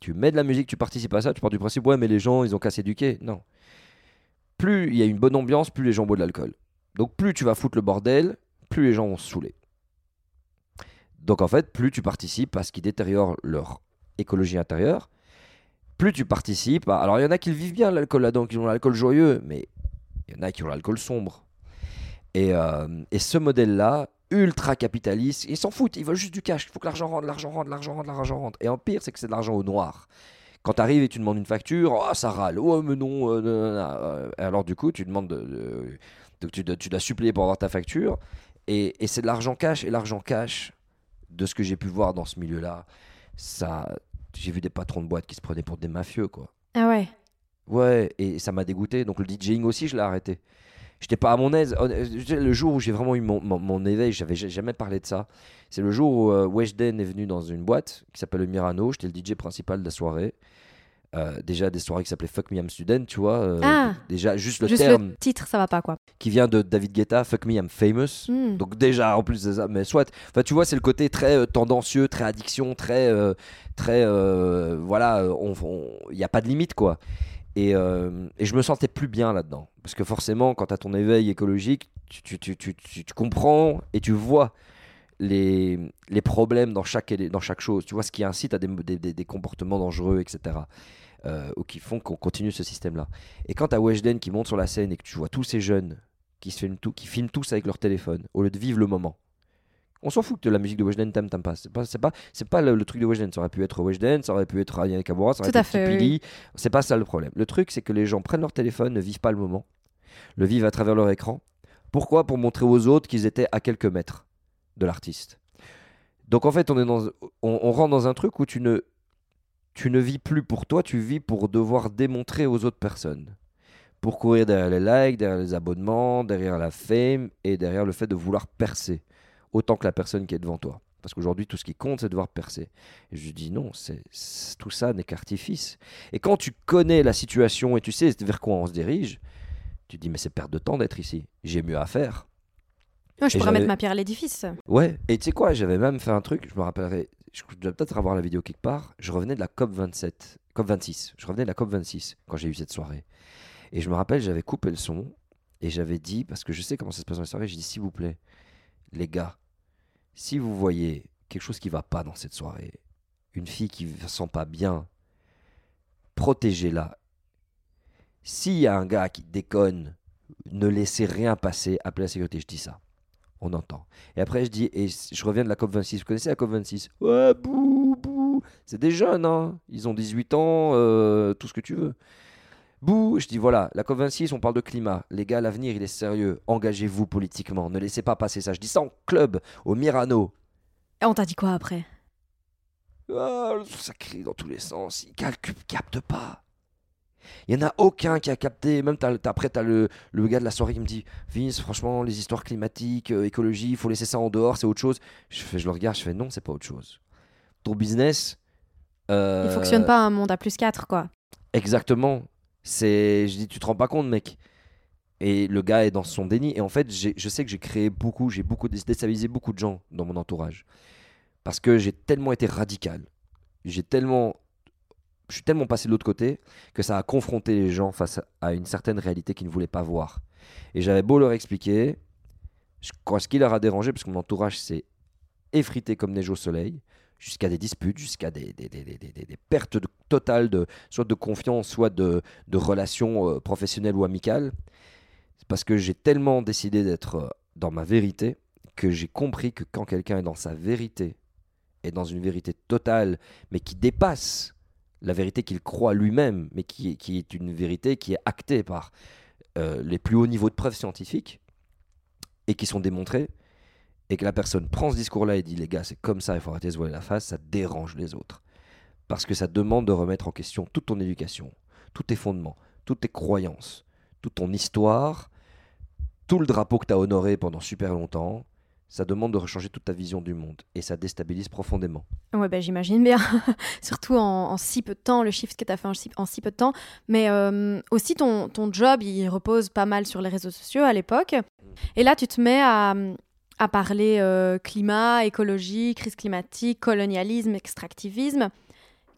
tu mets de la musique, tu participes à ça, tu pars du principe, ouais, mais les gens, ils ont qu'à s'éduquer. Non. Plus il y a une bonne ambiance, plus les gens boivent de l'alcool. Donc plus tu vas foutre le bordel, plus les gens vont se saouler. Donc en fait, plus tu participes à ce qui détériore leur écologie intérieure, plus tu participes à... Alors il y en a qui vivent bien, l'alcool là-dedans, qui ont l'alcool joyeux, mais il y en a qui ont l'alcool sombre. Et, euh, et ce modèle-là, ultra capitaliste, ils s'en foutent, ils veulent juste du cash, il faut que l'argent rentre, l'argent rentre, l'argent rentre, l'argent rentre. Et en pire, c'est que c'est de l'argent au noir. Quand tu arrives et tu demandes une facture, oh, ça râle, oh mais non, euh, nanana. Euh, alors du coup, tu demandes de, de- de- tu, dois, tu dois suppléer pour avoir ta facture, et, et c'est de l'argent cash, et l'argent cash, de ce que j'ai pu voir dans ce milieu-là, ça, j'ai vu des patrons de boîtes qui se prenaient pour des mafieux, quoi. Ah ouais. Ouais, et ça m'a dégoûté. Donc le DJing aussi, je l'ai arrêté. J'étais pas à mon aise. Hon- Le jour où j'ai vraiment eu mon, mon, mon éveil, j'avais ja- jamais parlé de ça. C'est le jour où euh, Weshden est venu dans une boîte qui s'appelle le Mirano. J'étais le DJ principal de la soirée. Euh, déjà des soirées qui s'appelaient Fuck Me I'm Student, tu vois. euh, Ah. Déjà, juste le Juste terme le titre, ça va pas quoi. qui vient de David Guetta, Fuck Me I'm Famous. Hmm. Donc déjà, en plus de ça, mais soit, enfin tu vois, c'est le côté très euh, tendancieux, très addiction, très, euh, très, euh, voilà, il n'y a pas de limite quoi. Et, euh, et je me sentais plus bien là-dedans, parce que forcément, quand tu as ton éveil écologique, tu, tu, tu, tu, comprends et tu vois les, les problèmes dans chaque, dans chaque chose. Tu vois ce qui incite à des, des, des- comportements dangereux, etc. euh, ou qui font qu'on continue ce système-là. Et quand tu as Weshden qui monte sur la scène et que tu vois tous ces jeunes qui, se tout, qui filment tous avec leur téléphone, au lieu de vivre le moment. On s'en fout que la musique de Weshden t'aimes pas. C'est pas, c'est pas, c'est pas le, le truc de Weshden. Ça aurait pu être Weshden, ça aurait pu être Ryan Kabura, ça aurait Tout pu être oui, Tipili. C'est pas ça le problème. Le truc, c'est que les gens prennent leur téléphone, ne vivent pas le moment, le vivent à travers leur écran. Pourquoi? Pour montrer aux autres qu'ils étaient à quelques mètres de l'artiste. Donc en fait, on, est dans, on, on rentre dans un truc où tu ne, tu ne vis plus pour toi, tu vis pour devoir démontrer aux autres personnes. Pour courir derrière les likes, derrière les abonnements, derrière la fame et derrière le fait de vouloir percer autant que la personne qui est devant toi. Parce qu'aujourd'hui, tout ce qui compte, c'est de devoir percer. Et je dis non, c'est, tout ça n'est qu'artifice. Et quand tu connais la situation et tu sais vers quoi on se dirige, tu te dis mais c'est perte de temps d'être ici. J'ai mieux à faire. Moi, je Et pourrais mettre ma pierre à l'édifice. Ouais, et tu sais quoi, j'avais même fait un truc, je me rappellerai, je dois peut-être avoir la vidéo quelque part, je revenais de la COP 27, COP 26, je revenais de la COP 26 quand j'ai eu cette soirée. Et je me rappelle, j'avais coupé le son et j'avais dit, parce que je sais comment ça se passe dans les soirées, j'ai dit s'il vous plaît, les gars, si vous voyez quelque chose qui va pas dans cette soirée, une fille qui ne sent pas bien, protégez-la. S'il y a un gars qui déconne, ne laissez rien passer, appelez la sécurité, je dis ça. On entend. Et après, je dis, et je reviens de la COP26. Vous connaissez la COP26 Ouais, bouh, bouh. C'est des jeunes, hein. Ils ont 18 ans, euh, tout ce que tu veux. Bouh, je dis voilà, la COP26, on parle de climat. Les gars, l'avenir, il est sérieux. Engagez-vous politiquement. Ne laissez pas passer ça. Je dis ça en club, au Mirano. Et on t'a dit quoi après? Ah, ça crie dans tous les sens. Ils calculent, captent pas. Il n'y en a aucun qui a capté. Même t'as- t'as- après, tu as le, le gars de la soirée qui me dit Vince, franchement, les histoires climatiques, euh, écologie, il faut laisser ça en dehors, c'est autre chose. Je, fais, je le regarde, je fais non, c'est pas autre chose. Ton business. euh, Il fonctionne pas un monde à plus 4, quoi. Exactement. C'est, je dis, tu te rends pas compte, mec. Et le gars est dans son déni. Et en fait, je sais que j'ai créé beaucoup, j'ai beaucoup dé- déstabilisé beaucoup de gens dans mon entourage. Parce que j'ai tellement été radical. J'ai tellement. Je suis tellement passé de l'autre côté que ça a confronté les gens face à une certaine réalité qu'ils ne voulaient pas voir. Et j'avais beau leur expliquer, je crois ce qui leur a dérangé, parce que mon entourage s'est effrité comme neige au soleil, jusqu'à des disputes, jusqu'à des, des- des- des- pertes totales de, soit de confiance, soit de, de relations euh, professionnelles ou amicales. C'est parce que j'ai tellement décidé d'être euh, dans ma vérité que j'ai compris que quand quelqu'un est dans sa vérité, et dans une vérité totale, mais qui dépasse la vérité qu'il croit lui-même, mais qui, qui est une vérité qui est actée par euh, les plus hauts niveaux de preuves scientifiques, et qui sont démontrées, et que la personne prend ce discours-là et dit les gars, c'est comme ça, il faut arrêter de se voiler la face, ça dérange les autres. Parce que ça demande de remettre en question toute ton éducation, tous tes fondements, toutes tes croyances, toute ton histoire, tout le drapeau que tu as honoré pendant super longtemps. Ça demande de rechanger toute ta vision du monde et ça déstabilise profondément. Ouais, ben, j'imagine bien. Surtout en, en si peu de temps, le shift que tu as fait en si, en si peu de temps. Mais euh, aussi, ton, ton job, il repose pas mal sur les réseaux sociaux à l'époque. Et là, tu te mets à, à parler euh, climat, écologie, crise climatique, colonialisme, extractivisme.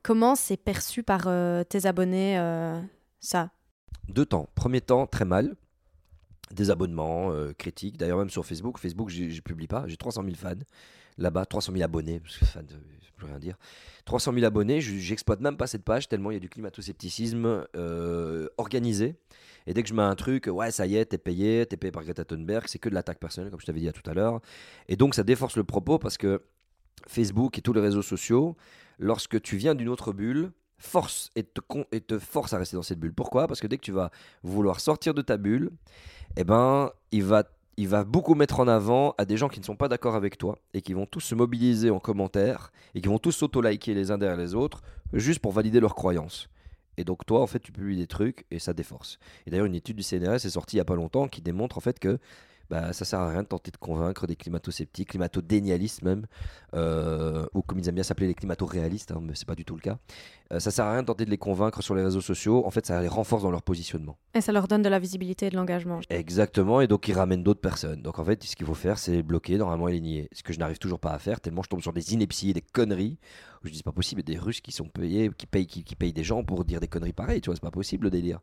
Comment c'est perçu par euh, tes abonnés, euh, ça? Deux temps. Premier temps, très mal. Des abonnements, critiques. D'ailleurs, même sur Facebook. Facebook, je publie pas. J'ai 300 000 fans. Là-bas, 300 000 abonnés. Parce je peux rien dire. 300 000 abonnés. je- J'exploite même pas cette page tellement il y a du climato-scepticisme organisé. Et dès que je mets un truc, ouais, ça y est, t'es payé, t'es payé par Greta Thunberg, c'est que de l'attaque personnelle, comme je t'avais dit à tout à l'heure. Et donc, ça déforce le propos parce que Facebook et tous les réseaux sociaux, lorsque tu viens d'une autre bulle, force et te, et te force à rester dans cette bulle. Pourquoi? Parce que dès que tu vas vouloir sortir de ta bulle, eh ben, il va, il va beaucoup mettre en avant à des gens qui ne sont pas d'accord avec toi et qui vont tous se mobiliser en commentaire et qui vont tous s'auto-liker les uns derrière les autres juste pour valider leurs croyances. Et donc toi, en fait, tu publies des trucs et ça déforce. Et d'ailleurs, une étude du CNRS est sortie il n'y a pas longtemps qui démontre en fait que bah, ça sert à rien de tenter de convaincre des climato-sceptiques, climato-dénialistes même, euh, ou comme ils aiment bien s'appeler les climato-réalistes, hein, mais c'est pas du tout le cas. Euh, ça sert à rien de tenter de les convaincre sur les réseaux sociaux. En fait, ça les renforce dans leur positionnement. Et ça leur donne de la visibilité et de l'engagement. Exactement, et donc ils ramènent d'autres personnes. Donc en fait, ce qu'il faut faire, c'est bloquer, normalement, et les nier. Ce que je n'arrive toujours pas à faire, tellement je tombe sur des inepties et des conneries. Je dis, c'est pas possible, il y a des Russes qui sont payés, qui payent, qui, qui payent des gens pour dire des conneries pareilles, tu vois, c'est pas possible le délire.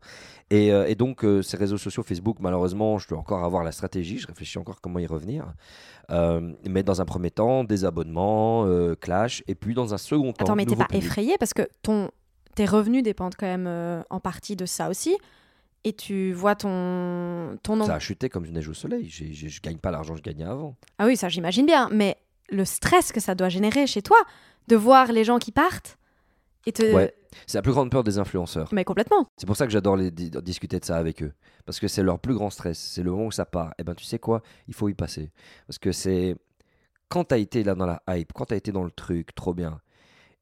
Et, euh, et donc, euh, ces réseaux sociaux, Facebook, malheureusement, je dois encore avoir la stratégie, je réfléchis encore comment y revenir. Euh, mais dans un premier temps, des abonnements, clash, et puis dans un second temps. Attends, mais t'es pas public. effrayé parce que ton, tes revenus dépendent quand même en partie de ça aussi. Et tu vois ton, ton nom. Ça a chuté comme une neige au soleil. J'ai- j'ai- je gagne pas l'argent que je gagnais avant. Ah oui, ça j'imagine bien. Mais le stress que ça doit générer chez toi, de voir les gens qui partent et te. Ouais. C'est la plus grande peur des influenceurs. Mais complètement. C'est pour ça que j'adore les- di- discuter de ça avec eux. Parce que c'est leur plus grand stress. C'est le moment où ça part. Et ben tu sais quoi? Il faut y passer. Parce que c'est. Quand tu as été là dans la hype, quand tu as été dans le truc, trop bien,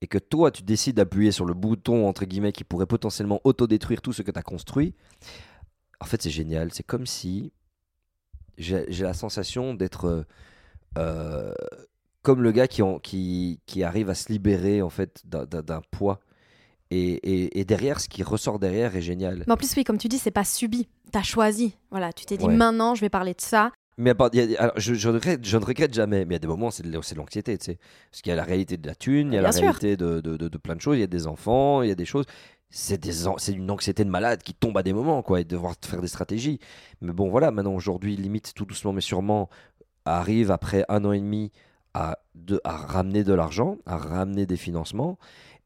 et que toi tu décides d'appuyer sur le bouton, entre guillemets, qui pourrait potentiellement autodétruire tout ce que tu as construit, en fait c'est génial. C'est comme si. J'ai la sensation d'être. euh, comme le gars qui, en- qui, qui arrive à se libérer en fait d'un- poids. Et, et- et derrière, ce qui ressort derrière est génial. Mais en plus, oui, comme tu dis, c'est pas subi. T'as choisi. Voilà, tu t'es dit Ouais. maintenant, je vais parler de ça. Mais à part- il y a- alors, je, je, regrette- je ne regrette jamais, mais il y a des moments, c'est de, l'anxiété, tu sais. Parce qu'il y a la réalité de la thune, il y a Bien la sûr. réalité de, de, de- de plein de choses, il y a des enfants, il y a des choses. C'est une anxiété de malade qui tombe à des moments, quoi, et de devoir faire des stratégies. Mais bon, voilà, maintenant, aujourd'hui, limite, tout doucement, mais sûrement, arrive après un an et demi à, de, à ramener de l'argent, à ramener des financements.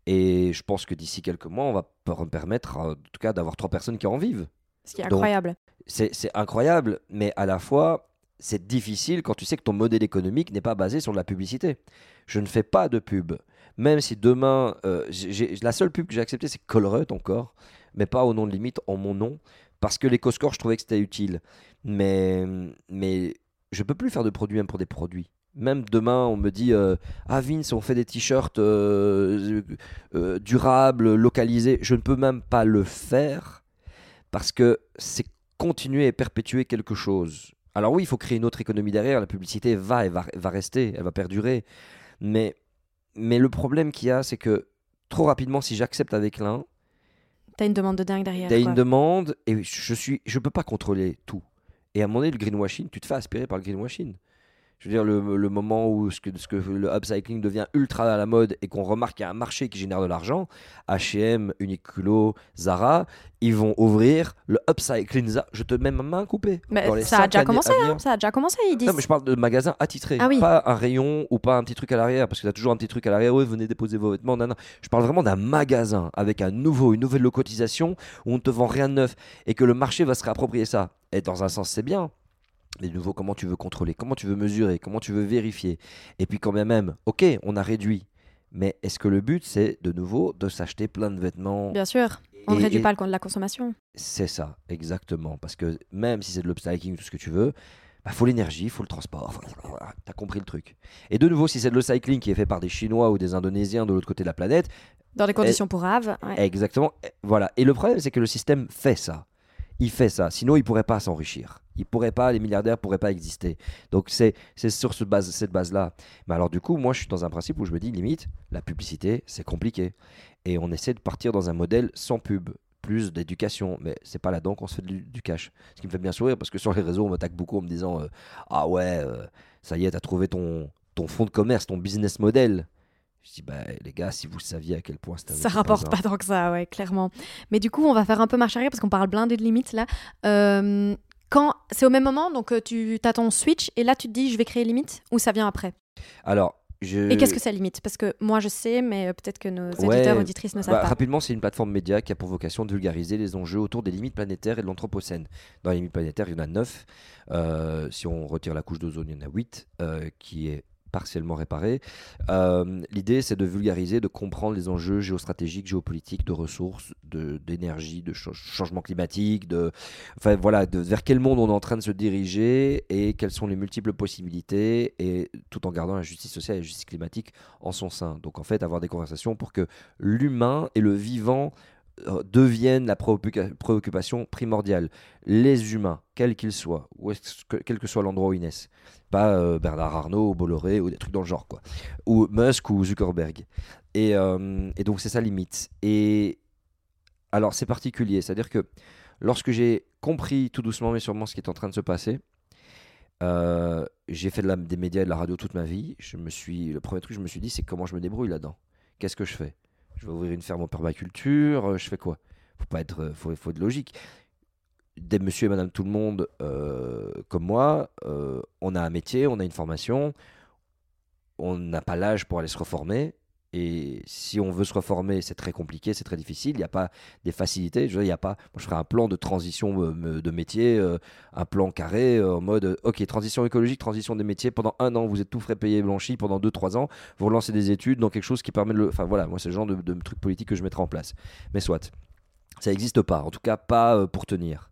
Et je pense que d'ici quelques mois, on va per- permettre, euh, en tout cas, d'avoir trois personnes qui en vivent Ce qui est Donc, incroyable. c'est incroyable, mais à la fois, c'est difficile quand tu sais que ton modèle économique n'est pas basé sur de la publicité. Je ne fais pas de pub. Même si demain, euh, la seule pub que j'ai acceptée, c'est Colruyt encore. mais pas au nom de limite, en mon nom, parce que l'éco-score, je trouvais que c'était utile. Mais, mais je peux plus faire de produits même pour des produits. Même demain, on me dit euh, Ah, Vince, on fait des t-shirts euh, euh, durables, localisés. Je ne peux même pas le faire parce que c'est continuer et perpétuer quelque chose. Alors, oui, il faut créer une autre économie derrière. La publicité va et va, va rester, elle va perdurer. Mais, mais le problème qu'il y a, c'est que trop rapidement, si j'accepte avec l'un, T'as une demande de dingue derrière. T'as une demande et je suis, je peux pas contrôler tout. Et à un moment donné, le greenwashing, tu te fais aspirer par le greenwashing. Je veux dire, le, le moment où ce que, ce que le upcycling devient ultra à la mode et qu'on remarque qu'il y a un marché qui génère de l'argent, H&M, Uniqlo, Zara, ils vont ouvrir le upcycling. Je te mets ma main coupée. Mais Dans les ça a déjà commencé, hein, ça a déjà commencé, ils disent. Non, mais je parle de magasins attitrés. Ah oui. Pas un rayon ou pas un petit truc à l'arrière, parce que tu as toujours un petit truc à l'arrière. Oui, venez déposer vos vêtements. nanana. Je parle vraiment d'un magasin avec un nouveau, une nouvelle locotisation où on ne te vend rien de neuf et que le marché va se réapproprier ça. Et dans un sens, c'est bien. Mais de nouveau, comment tu veux contrôler Comment tu veux mesurer Comment tu veux vérifier Et puis, quand même, ok, on a réduit. Mais est-ce que le but, c'est de nouveau de s'acheter plein de vêtements Bien sûr, on ne réduit pas le compte de la consommation. C'est ça, exactement. Parce que même si c'est de l'upcycling, tout ce que tu veux, bah, faut l'énergie, faut le transport. T'as compris le truc. Et de nouveau, si c'est de l'upcycling qui est fait par des Chinois ou des Indonésiens de l'autre côté de la planète, Dans des conditions pourraves. ouais. exactement, eh, voilà. Et le problème, c'est que le système fait ça. Il fait ça. Sinon, il pourrait pas s'enrichir. Il pourrait pas, les milliardaires pourraient pas exister. Donc c'est sur base, cette base-là. Mais alors du coup, moi, je suis dans un principe où je me dis limite, la publicité, c'est compliqué. Et on essaie de partir dans un modèle sans pub, plus d'éducation. Mais c'est pas là-dedans qu'on se fait du, du cash. Ce qui me fait bien sourire parce que sur les réseaux, on m'attaque beaucoup en me disant euh, ah ouais, euh, ça y est, t'as trouvé ton ton fonds de commerce, ton business model. Je dis bah les gars, si vous saviez à quel point un Ça rapporte pas tant que ça, ouais, clairement. Mais du coup, on va faire un peu marche arrière parce qu'on parle blindé de limites là. Euh, quand c'est au même moment, donc euh, tu as ton switch et là tu te dis je vais créer limite ou ça vient après? Alors je Et qu'est-ce que c'est limite? Parce que moi je sais, mais euh, peut-être que nos Ouais, auditeurs auditrices ne savent Bah, pas. rapidement, c'est une plateforme média qui a pour vocation de vulgariser les enjeux autour des limites planétaires et de l'Anthropocène. Dans les limites planétaires, il y en a 9. si on retire la couche d'ozone, il y en a 8 qui est partiellement réparée. Euh, L'idée, c'est de vulgariser, de comprendre les enjeux géostratégiques, géopolitiques, de ressources, d'énergie, de, cha- changement climatique, de, voilà, de vers quel monde on est en train de se diriger et quelles sont les multiples possibilités, et tout en gardant la justice sociale et la justice climatique en son sein. Donc en fait, avoir des conversations pour que l'humain et le vivant deviennent la préoccupa- préoccupation primordiale. Les humains, quels qu'ils soient, quel que soit l'endroit où ils naissent. Pas euh, Bernard Arnault ou Bolloré ou des trucs dans le genre, quoi. Ou Musk ou Zuckerberg. Et, euh, et donc c'est ça limite. Et alors c'est particulier, c'est-à-dire que lorsque j'ai compris tout doucement mais sûrement ce qui est en train de se passer, euh, j'ai fait de la- des médias et de la radio toute ma vie. Je me suis, le premier truc que je me suis dit, c'est comment je me débrouille là-dedans. Qu'est-ce que je fais? Je vais ouvrir une ferme en permaculture. euh, Je fais quoi? Faut pas être, euh, faut, faut être logique. Des monsieur et madame tout le monde euh, comme moi, on a un métier, on a une formation, on n'a pas l'âge pour aller se reformer. Et si on veut se reformer, c'est très compliqué, c'est très difficile. Il n'y a pas des facilités. Je il y a pas. Je ferai un plan de transition euh, de métier, euh, un plan carré euh, en mode, ok, transition écologique, transition des métiers. Pendant un an, vous êtes tout frais payé, blanchi. Pendant deux, trois ans, vous relancez des études dans quelque chose qui permet de le. Enfin voilà, moi, c'est le genre de, truc politique que je mettrai en place. Mais soit, ça n'existe pas. En tout cas, pas pour tenir.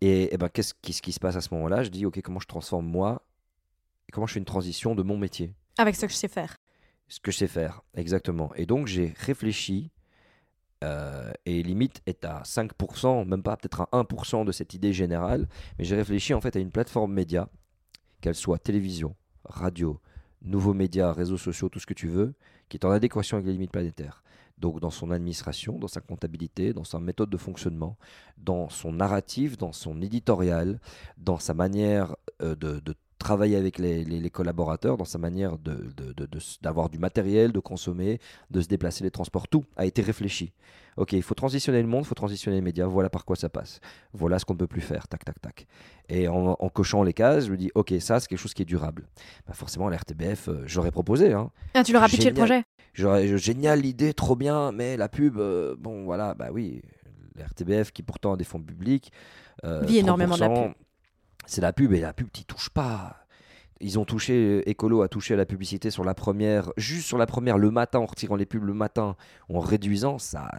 Et, eh ben, qu'est-ce qui, ce qui se passe à ce moment-là? Je dis, ok, comment je transforme moi Comment je fais une transition de mon métier? Avec ce que je sais faire. Ce que je sais faire, exactement. Et donc j'ai réfléchi, euh, et limite est à 5%, même pas peut-être à 1% de cette idée générale, mais j'ai réfléchi en fait à une plateforme média, qu'elle soit télévision, radio, nouveaux médias, réseaux sociaux, tout ce que tu veux, qui est en adéquation avec les limites planétaires. Donc dans son administration, dans sa comptabilité, dans sa méthode de fonctionnement, dans son narratif, dans son éditorial, dans sa manière euh, de, de travailler avec les, les- les collaborateurs, dans sa manière de- d'avoir du matériel, de consommer, de se déplacer, les transports, tout a été réfléchi. Ok, il faut transitionner le monde, il faut transitionner les médias, voilà par quoi ça passe. Voilà ce qu'on ne peut plus faire, tac, tac, tac. Et en, en cochant les cases, je me dis, ok, ça c'est quelque chose qui est durable. Bah forcément, l'RTBF, euh, j'aurais proposé, hein. Ah, tu leur as pitché le projet J'aurais génial l'idée, trop bien, mais la pub, euh, bon voilà, bah oui, l'RTBF qui pourtant a des fonds publics, euh, Vit énormément de la 30%, pub. C'est la pub et la pub t'y touche pas. Ils ont touché, Écolo a touché à la publicité sur la première, juste sur la première le matin en retirant les pubs le matin, en réduisant ça.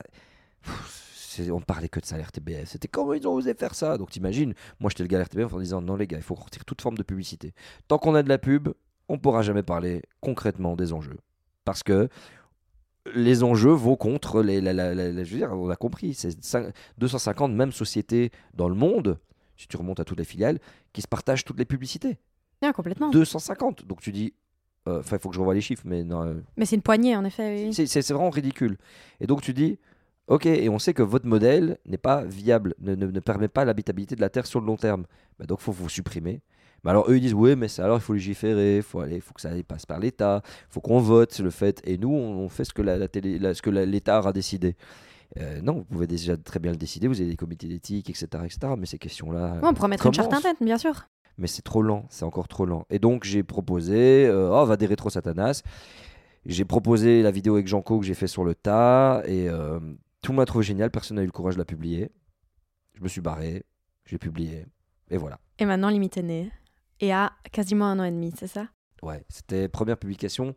pff, on parlait que de à l'RTBF. C'était comment ils ont osé faire ça? Donc t'imagines, moi j'étais le gars à l'RTBF en disant non les gars, il faut qu'on retire toute forme de publicité. Tant qu'on a de la pub, on pourra jamais parler concrètement des enjeux. Parce que les enjeux vont contre les. la- la- la- je veux dire, on a compris, c'est cin- 250 mêmes sociétés dans le monde, si tu remontes à toutes les filiales, qui se partagent toutes les publicités. Ah, complètement. 250. Donc tu dis. euh, Enfin, il faut que je revoie les chiffres, mais non, euh, Mais c'est une poignée, en effet. oui. c'est- vraiment ridicule. Et donc tu dis, ok, et on sait que votre modèle n'est pas viable, ne, ne- ne permet pas l'habitabilité de la Terre sur le long terme. Bah, donc faut vous supprimer. Mais alors eux ils disent, oui, mais c'est- alors il faut légiférer, il faut aller, faut que ça passe par l'État, il faut qu'on vote, c'est le fait. Et nous, on, on fait ce que la, la télé, la- ce que la- l'État aura décidé. Euh, non, vous pouvez déjà très bien le décider, vous avez des comités d'éthique, etc., etc. Mais ces questions-là. Ouais, on pourrait mettre une charte interne, bien sûr. mais c'est trop lent, c'est encore trop lent. Et donc j'ai proposé, euh, oh, va des rétro Satanas. J'ai proposé la vidéo avec Janko que j'ai fait sur le tas et euh, tout le monde a trouvé génial, personne n'a eu le courage de la publier. Je me suis barré, j'ai publié et voilà. Et maintenant, Limite est né. Et à quasiment un an et demi, c'est ça? Ouais, c'était première publication,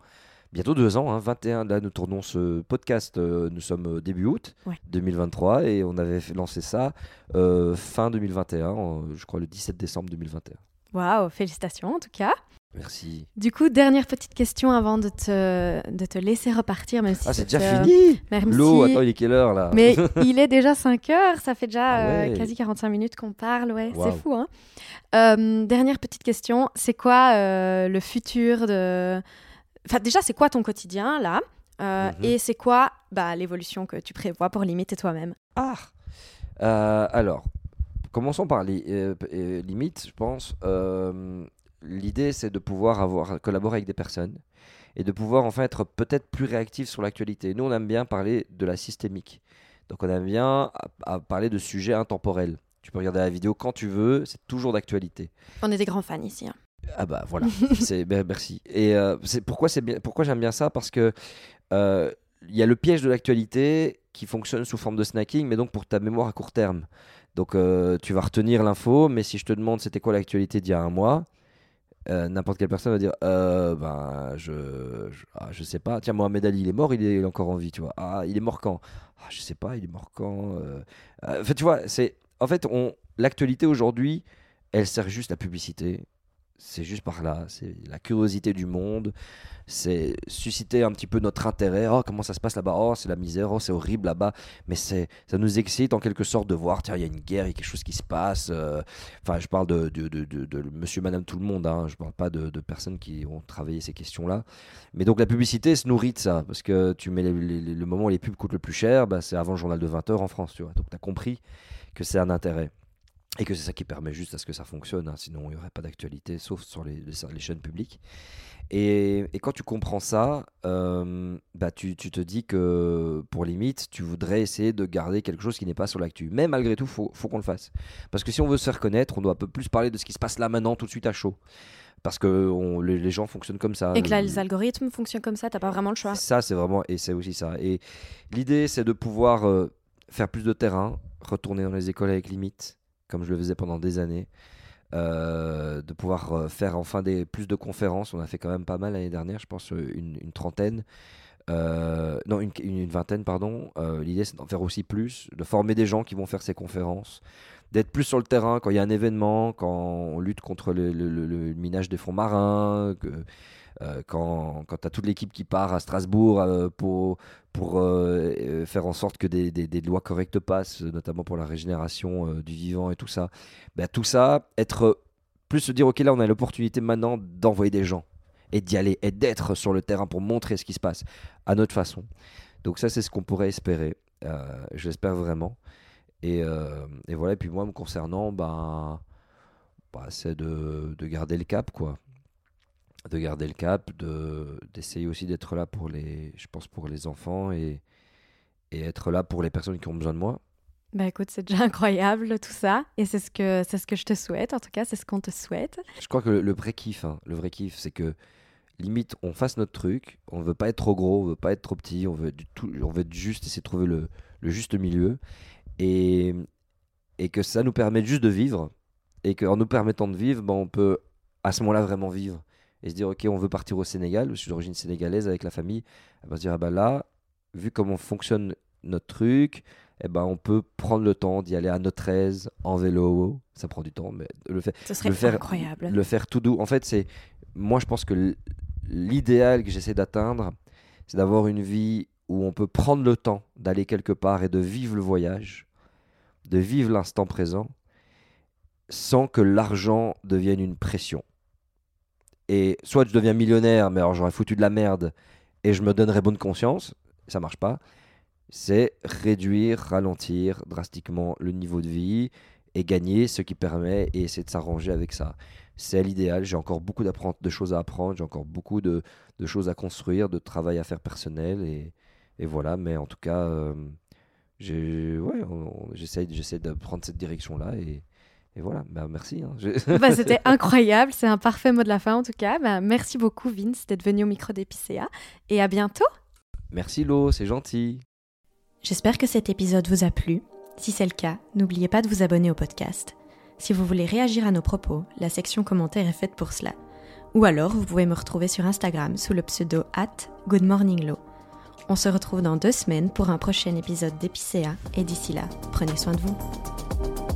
bientôt deux ans, hein, 21. Là nous tournons ce podcast, euh, nous sommes euh, début août Ouais. 2023 et on avait lancé ça euh, fin 2021, euh, je crois le 17 décembre 2021. Waouh, félicitations en tout cas. Merci. Du coup, dernière petite question avant de te, de te laisser repartir. Même si Ah, c'est déjà euh, fini. L'eau, attends, il est quelle heure là Mais il est déjà 5 heures, ça fait déjà Ah euh, ouais. quasi 45 minutes qu'on parle, ouais, c'est fou. Hein Euh, dernière petite question, c'est quoi euh, le futur de... Enfin déjà, c'est quoi ton quotidien là Euh, Mhm. Et c'est quoi bah, l'évolution que tu prévois pour limiter toi-même? Ah Euh, Alors, commençons par les euh, limites, je pense. L'idée, c'est de pouvoir avoir, collaborer avec des personnes et de pouvoir enfin être peut-être plus réactif sur l'actualité. Nous, on aime bien parler de la systémique. Donc, on aime bien à- à parler de sujets intemporels. Tu peux regarder la vidéo quand tu veux, c'est toujours d'actualité. On est des grands fans ici. hein. Ah bah voilà, c'est ben, merci. Et euh, c'est pourquoi c'est bien, pourquoi j'aime bien ça? Parce que euh, il y a le piège de l'actualité qui fonctionne sous forme de snacking, mais donc pour ta mémoire à court terme. Donc euh, tu vas retenir l'info, mais si je te demande c'était quoi l'actualité d'il y a un mois, euh, n'importe quelle personne va dire euh, ben je je, ah, je sais pas. Tiens Mohamed Ali il est mort, il est, il est encore en vie, tu vois. Ah il est mort quand? Ah je sais pas, il est mort quand Euh, En fait tu vois c'est en fait on l'actualité aujourd'hui elle sert juste à la publicité c'est juste par là. C'est la curiosité du monde. C'est susciter un petit peu notre intérêt. Oh, comment ça se passe là-bas? Oh, c'est la misère. Oh, c'est horrible là-bas. Mais c'est, ça nous excite en quelque sorte de voir, tiens, il y a une guerre, il y a quelque chose qui se passe. euh. Enfin, je parle de, monsieur, madame, tout le monde. Hein. Je parle pas de, personnes qui ont travaillé ces questions-là. Mais donc, la publicité se nourrit de ça. Parce que tu mets le moment où les pubs coûtent le plus cher, bah, c'est avant le journal de 20h en France. Tu. Donc, tu as compris que c'est un intérêt. Et que c'est ça qui permet juste à ce que ça fonctionne, hein, sinon il n'y aurait pas d'actualité, sauf sur les, les- les chaînes publiques. Et, et quand tu comprends ça, euh, bah tu, tu te dis que pour limite, tu voudrais essayer de garder quelque chose qui n'est pas sur l'actu. Mais malgré tout, il faut, faut qu'on le fasse. Parce que si on veut se faire connaître, on doit un peu plus parler de ce qui se passe là maintenant, tout de suite à chaud. Parce que on- les, les gens fonctionnent comme ça. Et que là, Le- les algorithmes fonctionnent comme ça, t'as pas vraiment le choix. ça, c'est vraiment, et c'est aussi ça. Et l'idée, c'est de pouvoir euh, faire plus de terrain, retourner dans les écoles avec limite, comme je le faisais pendant des années, euh, de pouvoir euh, faire enfin plus de conférences. On a fait quand même pas mal l'année dernière, je pense euh, une, trentaine. Non, une, vingtaine, pardon. L'idée, c'est d'en faire aussi plus, de former des gens qui vont faire ces conférences, d'être plus sur le terrain quand il y a un événement, quand on lutte contre le- le minage des fonds marins, que, euh, quand, quand tu as toute l'équipe qui part à Strasbourg euh, pour, pour euh, faire en sorte que des, des- lois correctes passent, notamment pour la régénération du vivant et tout ça. Ben, tout ça, être plus se dire, ok, là, on a l'opportunité maintenant d'envoyer des gens et d'y aller et d'être sur le terrain pour montrer ce qui se passe à notre façon. Donc ça, c'est ce qu'on pourrait espérer. J'espère vraiment. Et, et voilà, et puis moi, me concernant, ben, bah, c'est de, de garder le cap, quoi. De garder le cap, de- d'essayer aussi d'être là pour les, je pense, pour les enfants et, et être là pour les personnes qui ont besoin de moi. Bah écoute, c'est déjà incroyable tout ça. Et c'est ce que, c'est ce que je te souhaite. En tout cas, c'est ce qu'on te souhaite. Je crois que le, le vrai kiff, hein, le vrai kiff, c'est que limite, on fasse notre truc. On veut pas être trop gros, on veut pas être trop petit. On veut du tout, on veut être juste essayer de trouver le, le juste milieu et et que ça nous permette juste de vivre et qu'en nous permettant de vivre, ben, on peut à ce moment-là vraiment vivre et se dire ok, on veut partir au Sénégal. Je suis d'origine sénégalaise avec la famille. On va se dire ah bah là, vu comment fonctionne notre truc, eh ben, on peut prendre le temps d'y aller à notre aise, en vélo. Ça prend du temps, mais le, fait, Ce serait le faire, incroyable. le faire tout doux. En fait, c'est moi, je pense que l'idéal que j'essaie d'atteindre, c'est d'avoir une vie où on peut prendre le temps d'aller quelque part et de vivre le voyage, de vivre l'instant présent, sans que l'argent devienne une pression. Et soit je deviens millionnaire, mais alors j'aurais foutu de la merde et je me donnerais bonne conscience, ça marche pas. C'est réduire, ralentir drastiquement le niveau de vie et gagner ce qui permet et essayer de s'arranger avec ça. C'est l'idéal. J'ai encore beaucoup de choses à apprendre, j'ai encore beaucoup de, choses à construire, de travail à faire personnel et, voilà. Mais en tout cas, euh, ouais, j'essaie j'essaie de prendre cette direction-là et, et voilà. Bah, merci. hein. Je- Bah, C'était incroyable, c'est un parfait mot de la fin en tout cas. Bah, merci beaucoup Vince d'être venu au micro d'Épicéa et à bientôt. merci Lo, c'est gentil. J'espère que cet épisode vous a plu. Si c'est le cas, n'oubliez pas de vous abonner au podcast. Si vous voulez réagir à nos propos, la section commentaires est faite pour cela. Ou alors, vous pouvez me retrouver sur Instagram sous le pseudo at goodmorninglow. On se retrouve dans deux semaines pour un prochain épisode d'Épicéa et d'ici là, prenez soin de vous.